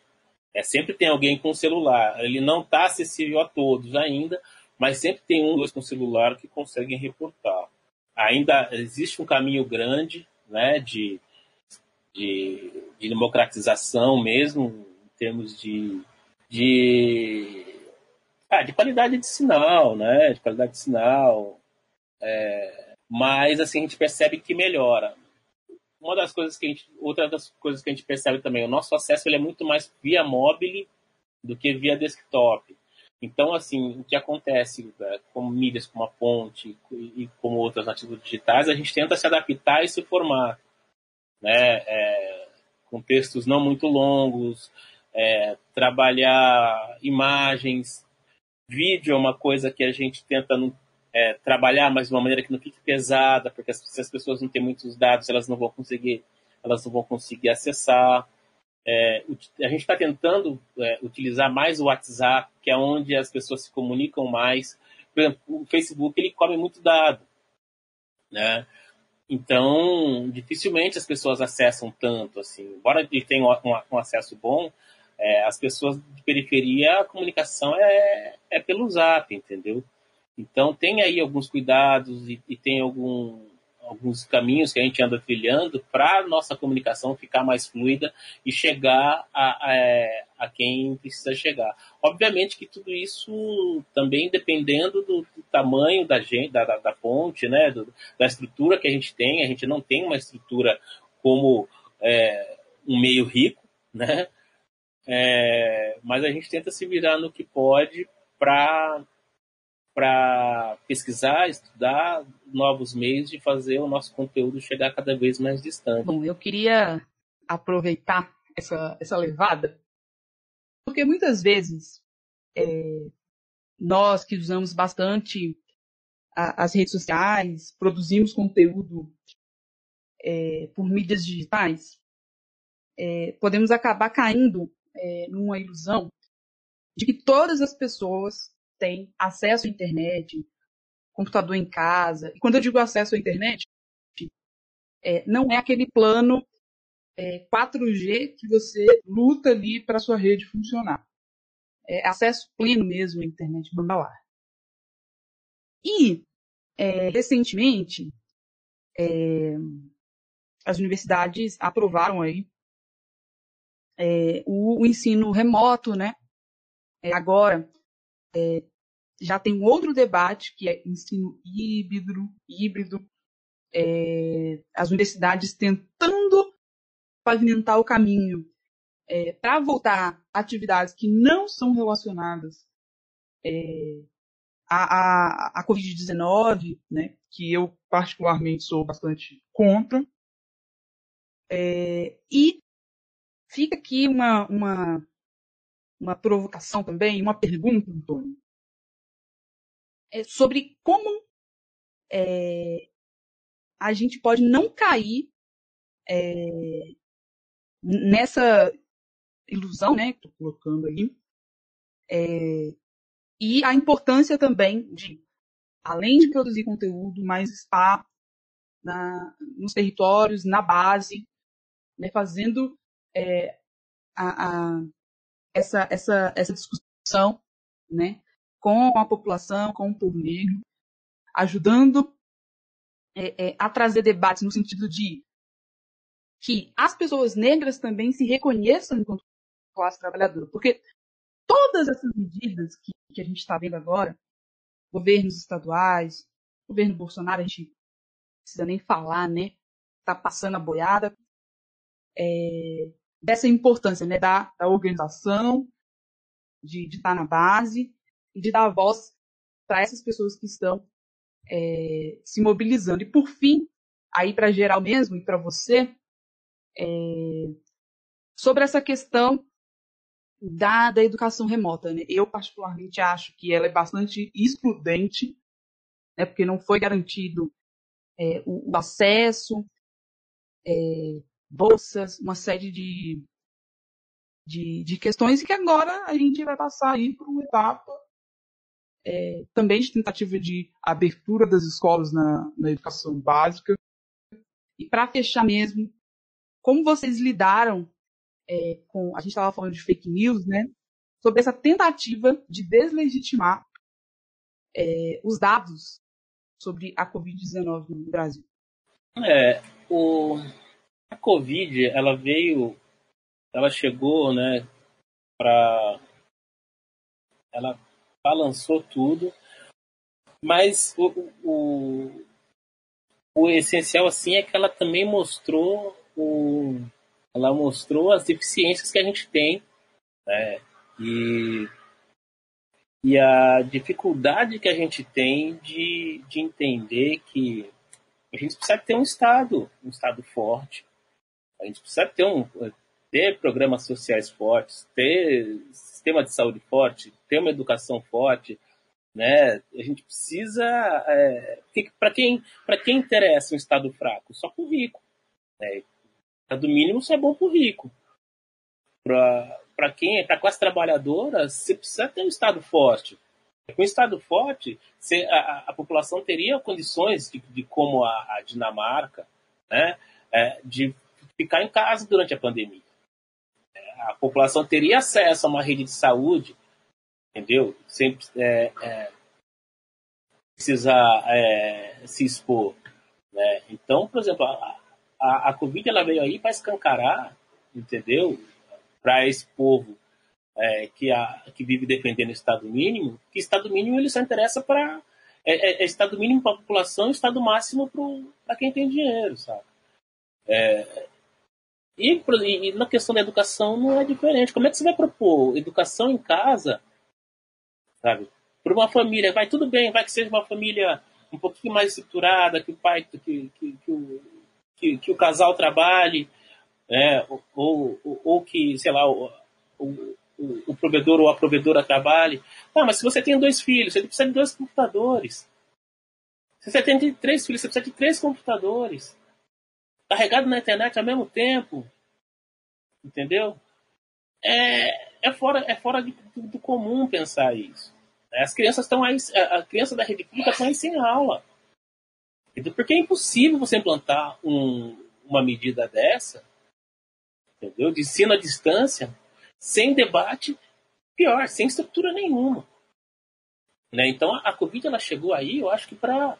É, sempre tem alguém com celular. Ele não está acessível a todos ainda, mas sempre tem um, dois com celular que conseguem reportar. Ainda existe um caminho grande né, de, de, de democratização mesmo, em termos de, de ah, de qualidade de sinal, né? De qualidade de sinal. É, mas assim a gente percebe que melhora. Uma das coisas que a gente, outra das coisas que a gente percebe também, o nosso acesso ele é muito mais via mobile do que via desktop. Então, assim, o que acontece né, como mídias como a Ponte e como outras nativas digitais, a gente tenta se adaptar a esse formato, né? É, com textos não muito longos, é, trabalhar imagens Vídeo é uma coisa que a gente tenta é, trabalhar, mas de uma maneira que não fique pesada, porque as, se as pessoas não têm muitos dados, elas não vão conseguir, elas não vão conseguir acessar. É, a gente está tentando é, utilizar mais o WhatsApp, que é onde as pessoas se comunicam mais. Por exemplo, o Facebook ele come muito dado, né? Então, dificilmente as pessoas acessam tanto assim. Embora ele tenha um, um acesso bom, é, as pessoas de periferia, a comunicação é, é pelo zap, entendeu? Então tem aí alguns cuidados e, e tem algum, alguns caminhos que a gente anda trilhando para nossa comunicação ficar mais fluida e chegar a, a, a, quem precisa chegar. Obviamente que tudo isso também dependendo do, do tamanho da gente, da, da, da ponte, né, do, da estrutura que a gente tem. A gente não tem uma estrutura como é, um meio rico, né? É, mas a gente tenta se virar no que pode para pesquisar, estudar novos meios de fazer o nosso conteúdo chegar cada vez mais distante. Bom, eu queria aproveitar essa, essa levada, porque muitas vezes é, nós que usamos bastante a, as redes sociais, produzimos conteúdo é, por mídias digitais, é, podemos acabar caindo é, numa ilusão de que todas as pessoas têm acesso à internet, computador em casa. E quando eu digo acesso à internet, é, não é aquele plano é, 4G que você luta ali para sua rede funcionar. É acesso pleno mesmo à internet banda E, é, recentemente, é, as universidades aprovaram aí é, o, o, ensino remoto, né? É, agora é, já tem um outro debate que é ensino híbrido, híbrido é, as universidades tentando pavimentar o caminho é, para voltar atividades que não são relacionadas à, à, à Covid-19, né, que eu particularmente sou bastante contra. É, e fica aqui uma, uma, uma provocação também, uma pergunta, Antônio, é sobre como é, a gente pode não cair é, nessa ilusão, né, que estou colocando aí, é, e a importância também de, além de produzir conteúdo, mais estar na, nos territórios, na base, né, fazendo é, a, a, essa, essa, essa discussão né, com a população, com o povo negro, ajudando é, é, a trazer debates no sentido de que as pessoas negras também se reconheçam enquanto classe trabalhadora. Porque todas essas medidas que, que a gente está vendo agora, governos estaduais, governo Bolsonaro, a gente precisa nem falar, né? Está passando a boiada. É, dessa importância né, da, da organização, de, de estar na base e de dar voz para essas pessoas que estão é, se mobilizando. E por fim, aí para geral mesmo e para você, é, sobre essa questão da, da educação remota. Né? Eu, particularmente, acho que ela é bastante excludente, né, porque não foi garantido é, o, o, acesso, é, bolsas, uma série de, de, de, questões, e que agora a gente vai passar aí por uma etapa é, também de tentativa de abertura das escolas na, na educação básica. E para fechar mesmo, como vocês lidaram é, com. A gente estava falando de fake news, né? Sobre essa tentativa de deslegitimar é, os dados sobre a Covid-19 no Brasil. É, o, a Covid, ela veio, ela chegou, né, para. Ela balançou tudo, mas o, o, o essencial, assim, é que ela também mostrou o ela mostrou as deficiências que a gente tem né? e, e a dificuldade que a gente tem de, de entender que a gente precisa ter um Estado, um Estado forte, a gente precisa ter, um, ter programas sociais fortes, ter sistema de saúde forte, ter uma educação forte, né? A gente precisa, é, para quem para quem interessa um Estado fraco, só para o rico, né? do mínimo isso é bom para o rico. Para quem é para a classe trabalhadora, você precisa ter um Estado forte. Com um Estado forte, você, a, a, população teria condições de, de como a, a Dinamarca, né, é, de ficar em casa durante a pandemia. A população teria acesso a uma rede de saúde, entendeu? Sem é, é, precisar é, se expor. Né? Então, por exemplo, a, a, a Covid ela veio aí para escancarar, entendeu? Para esse povo é, que, a, que vive defendendo o Estado mínimo, que Estado mínimo ele só interessa para. É, é, é, Estado mínimo para a população Estado máximo para quem tem dinheiro, sabe? É, e, e, na questão da educação não é diferente. Como é que você vai propor educação em casa, sabe? Para uma família, vai tudo bem, vai que seja uma família um pouquinho mais estruturada, que o pai, que, que, que o, que, que o casal trabalhe, né, ou, ou, ou que, sei lá, o, o, o, provedor ou a provedora trabalhe. Ah, mas se você tem dois filhos, você precisa de dois computadores. Se você tem três filhos, você precisa de três computadores. Carregado na internet ao mesmo tempo. Entendeu? É, é fora, é fora de, do, comum pensar isso. As crianças estão aí, a criança da rede pública estão aí sem aula. Porque é impossível você implantar um, uma medida dessa, entendeu? De ensino à distância, sem debate, pior, sem estrutura nenhuma. Né? Então a, Covid ela chegou aí, eu acho que para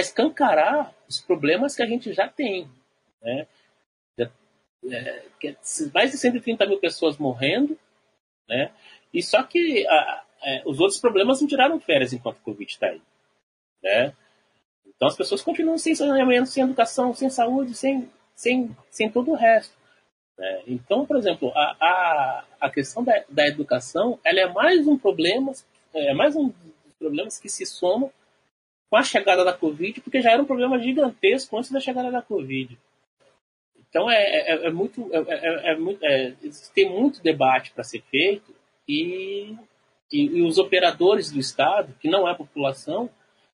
escancarar os problemas que a gente já tem. né? É, mais de 130 mil pessoas morrendo, né? E só que a, é, os outros problemas não tiraram férias enquanto o Covid está aí, né? Então as pessoas continuam sem saneamento, sem educação, sem saúde, sem, sem, sem todo o resto. Né? Então, por exemplo, a, a, a questão da, da educação ela é mais um problema, é mais um dos problemas que se soma com a chegada da Covid, porque já era um problema gigantesco antes da chegada da Covid. Então é, é, é muito, é, é, é é, tem muito debate para ser feito e, e, e, os operadores do Estado, que não é a população,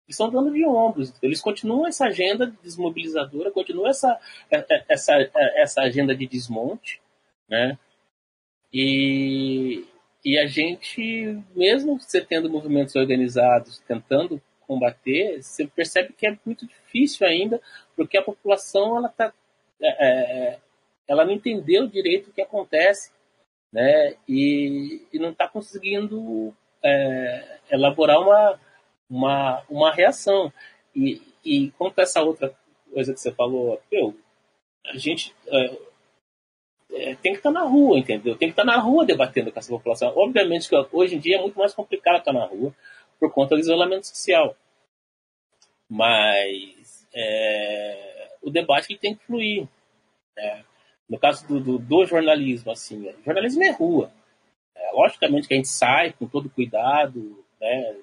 estão dando de ombros. Eles continuam essa agenda desmobilizadora, continuam essa, essa, essa agenda de desmonte, né? E, e a gente, mesmo você tendo movimentos organizados tentando combater, você percebe que é muito difícil ainda, porque a população ela está é, é, ela não entendeu direito o que acontece, né? E, e não está conseguindo é, elaborar uma, uma, uma reação. E, e quanto a essa outra coisa que você falou, eu, a gente é, é, tem que estar tá na rua, entendeu? Tem que estar tá na rua debatendo com essa população. Obviamente que hoje em dia é muito mais complicado estar na rua por conta do isolamento social. Mas é, o debate tem que fluir. Né? No caso do, do, do, jornalismo, assim, jornalismo é rua. É, logicamente que a gente sai com todo cuidado, né?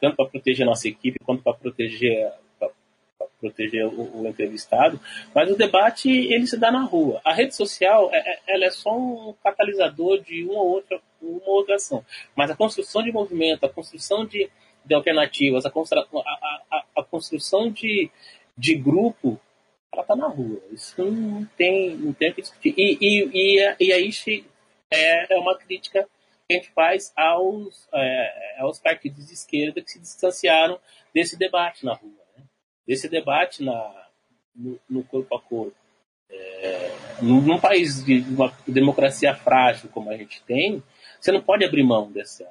tanto para proteger nossa equipe quanto para proteger proteger o, o, entrevistado, mas o debate ele se dá na rua. A rede social é, é ela é só um catalisador de uma ou outra, uma outra ação, mas a construção de movimento, a construção de, de alternativas, a, a, a, a construção de, de grupo, ela está na rua. Isso não tem, não tem o que discutir. E, e, e, e aí é, é uma crítica que a gente faz aos, é, aos partidos de esquerda que se distanciaram desse debate na rua, né? desse debate na, no, no corpo a corpo. É, num país de uma democracia frágil como a gente tem, você não pode abrir mão dessa,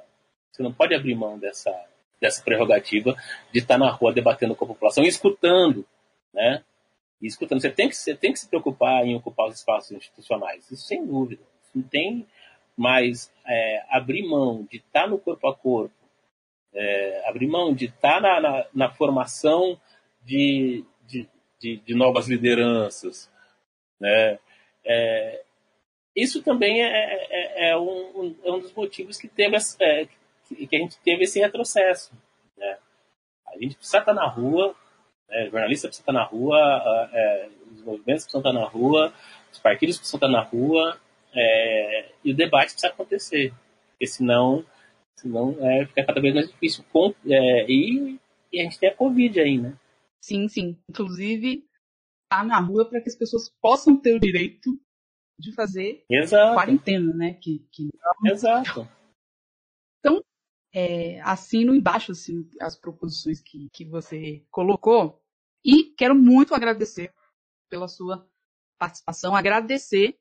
você não pode abrir mão dessa, dessa prerrogativa de estar na rua debatendo com a população escutando, né? E escutando, você tem que, você tem que se preocupar em ocupar os espaços institucionais, isso sem dúvida. Isso não tem mais é, abrir mão de estar no corpo a corpo, é, abrir mão de estar na, na, na formação de, de, de, de, novas lideranças, né? É, isso também é, é, é um, é um dos motivos que teve é, que a gente teve esse retrocesso. Né? A gente precisa estar na rua, né? jornalista precisa estar na rua, é, os movimentos precisam estar na rua, os partidos precisam estar na rua, é, e o debate precisa acontecer, porque senão, senão é, fica cada vez mais difícil. Com, é, e, e, a gente tem a Covid aí, né? Sim, sim. Inclusive, tá na rua para que as pessoas possam ter o direito de fazer Exato. quarentena, né? Que, que. Exato. Então, é, assino embaixo assim, as proposições que, que você colocou e quero muito agradecer pela sua participação, agradecer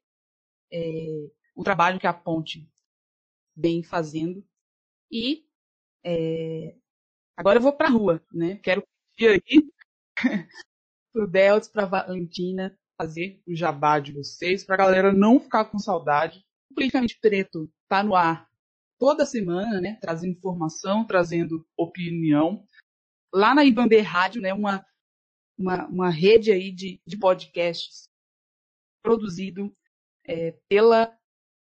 é, o trabalho que a Ponte vem fazendo e é, agora eu vou para a rua, né? Quero pedir aí pro Deltz, para Valentina fazer o jabá de vocês, para a galera não ficar com saudade. O Politicamente Preto tá no ar toda semana, né, trazendo informação, trazendo opinião. Lá na Ibambe Rádio, né, uma, uma, uma rede aí de, de podcasts produzido é, pela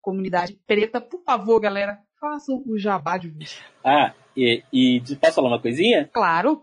comunidade preta. Por favor, galera, façam o jabá de vocês. Ah, e, e posso falar uma coisinha? Claro.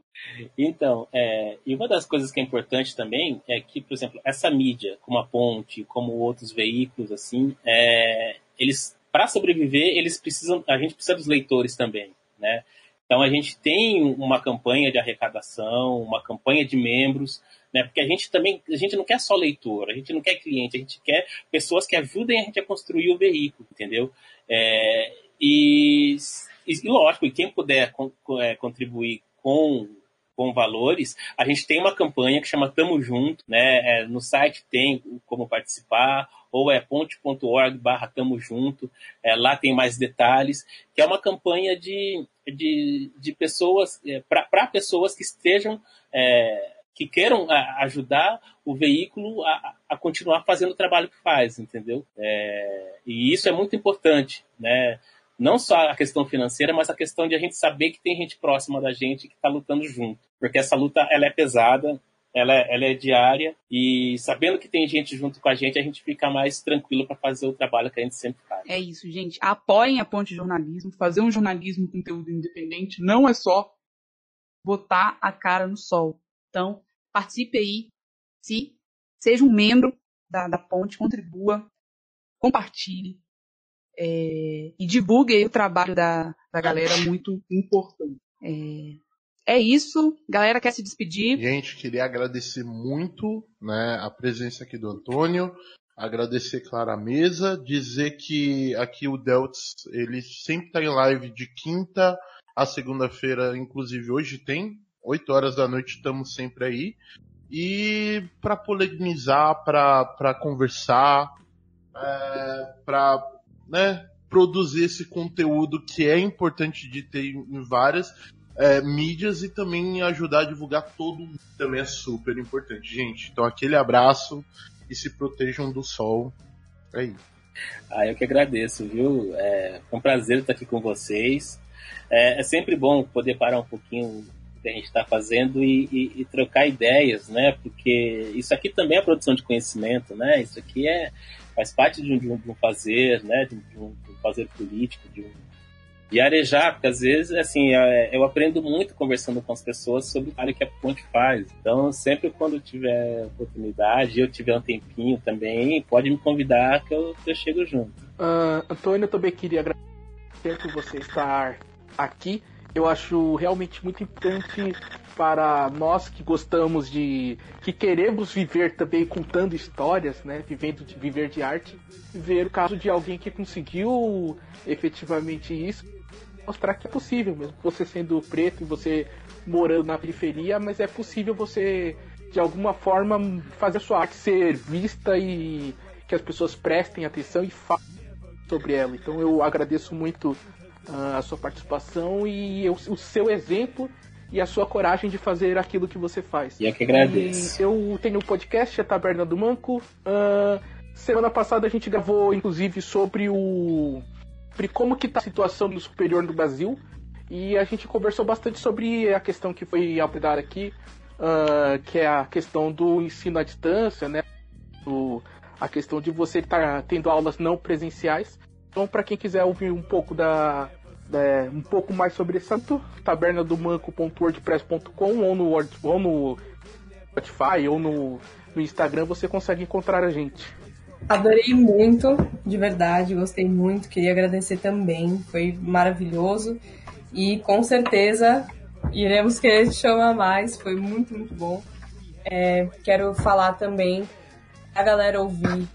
Então, é, e uma das coisas que é importante também é que, por exemplo, essa mídia, como a Ponte, como outros veículos, assim, é, eles para sobreviver, eles precisam, a gente precisa dos leitores também, né? Então a gente tem uma campanha de arrecadação, uma campanha de membros, né? Porque a gente também, a gente não quer só leitor, a gente não quer cliente, a gente quer pessoas que ajudem a gente a construir o veículo, entendeu? É, e, e lógico, e quem puder é, contribuir com com valores, a gente tem uma campanha que chama Tamo Junto, né? É, no site tem como participar, ou é ponte.org barra Tamo Junto, é, lá tem mais detalhes, que é uma campanha de, de, de pessoas, é, para pessoas que estejam é, que queiram ajudar o veículo a, a, continuar fazendo o trabalho que faz, entendeu? É, e isso é muito importante, né? Não só a questão financeira, mas a questão de a gente saber que tem gente próxima da gente que está lutando junto, porque essa luta ela é pesada, ela é, ela é diária e sabendo que tem gente junto com a gente, a gente fica mais tranquilo para fazer o trabalho que a gente sempre faz. É isso, gente. Apoiem a Ponte Jornalismo. Fazer um jornalismo com conteúdo independente não é só botar a cara no sol. Então, participe aí, se seja um membro da, da Ponte, contribua, compartilhe é, e divulgue aí o trabalho da, da galera, muito importante. É, é isso. Galera quer se despedir? Gente, queria agradecer muito né, a presença aqui do Antônio, agradecer Clara Mesa, dizer que aqui o Deltz, ele sempre está em live de quinta a segunda-feira, inclusive hoje tem, 8 horas da noite estamos sempre aí. E para polemizar, para conversar, é, para né, produzir esse conteúdo que é importante de ter em várias é, mídias e também ajudar a divulgar todo mundo também é super importante, gente. Então aquele abraço e se protejam do sol. É isso. Ah, eu que agradeço, viu? É, um prazer estar aqui com vocês. É, é sempre bom poder parar um pouquinho o que a gente está fazendo e, e, e, trocar ideias, né? Porque isso aqui também é produção de conhecimento, né? Isso aqui é faz parte de um, de um fazer, né? De um, de um fazer político, de um e arejar, porque às vezes, assim, é, eu aprendo muito conversando com as pessoas sobre o trabalho que a Ponte faz. Então, sempre quando tiver oportunidade, eu tiver um tempinho também, pode me convidar que eu, eu chego junto. Uh, Antônio, eu também queria agradecer por você estar aqui. Eu acho realmente muito importante para nós que gostamos de. que queremos viver também contando histórias, né? Vivendo de viver de arte, ver o caso de alguém que conseguiu efetivamente isso mostrar que é possível, mesmo você sendo preto e você morando na periferia, mas é possível você, de alguma forma, fazer a sua arte ser vista e que as pessoas prestem atenção e falem sobre ela. Então eu agradeço muito a sua participação e o seu exemplo e a sua coragem de fazer aquilo que você faz. E eu que agradeço. E eu tenho um podcast, a Taberna do Manco. Uh, semana passada a gente gravou, inclusive, sobre o sobre como que tá a situação no superior do Brasil e a gente conversou bastante sobre a questão que foi abordada aqui, uh, que é a questão do ensino à distância, né? O, a questão de você estar tá tendo aulas não presenciais. Então, para quem quiser ouvir um pouco da, da, um pouco mais sobre esse assunto, tabernadomanco.wordpress.com ou no, ou no Spotify ou no, no Instagram você consegue encontrar a gente. Adorei muito, de verdade, gostei muito. Queria agradecer também, foi maravilhoso. E com certeza iremos querer te chamar mais, foi muito, muito bom. É, quero falar também a galera ouvir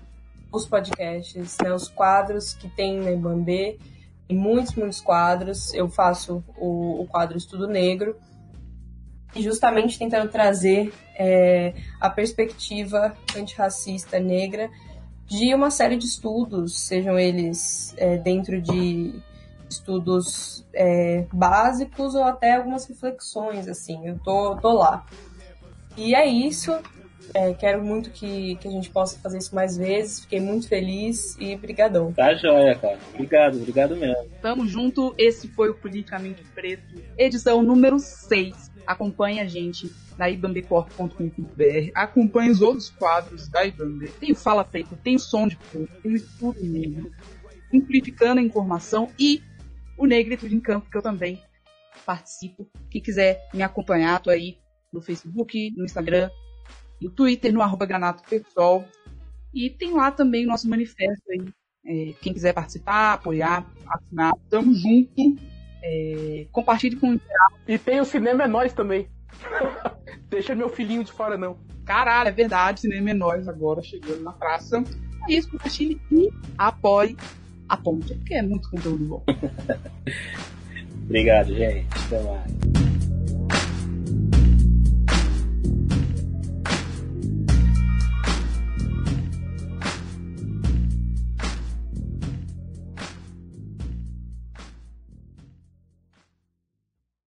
os podcasts, né, os quadros que tem na Ibambê, tem muitos, muitos quadros. Eu faço o, o quadro Estudo Negro, e justamente tentando trazer é, a perspectiva antirracista negra de uma série de estudos, sejam eles é, dentro de estudos é, básicos ou até algumas reflexões, assim, eu tô, tô lá. E é isso, é, quero muito que, que a gente possa fazer isso mais vezes, fiquei muito feliz e brigadão. Tá joia, cara. Obrigado, obrigado mesmo. Tamo junto, esse foi o Politicamente Preto, edição número 6. Acompanhe a gente na ibambecorp.com.br. Acompanhe os outros quadros da Ibambe. Tem o Fala Preto, tem o Som de Preto, tem o Estudo Negro, Simplificando a Informação e o Negrito de Campo, que eu também participo. Quem quiser me acompanhar, tô aí no Facebook, no Instagram, no Twitter, no arroba Granato Pessoal. E tem lá também o nosso manifesto aí. É, quem quiser participar, apoiar, assinar, tamo junto. É, compartilhe com o E tem o Cinema é Nós também. Deixa meu filhinho de fora, não. Caralho, é verdade, cinema é nós agora chegando na praça. É isso, compartilhe e apoie a ponte, porque é muito conteúdo bom. Obrigado, gente. Até mais.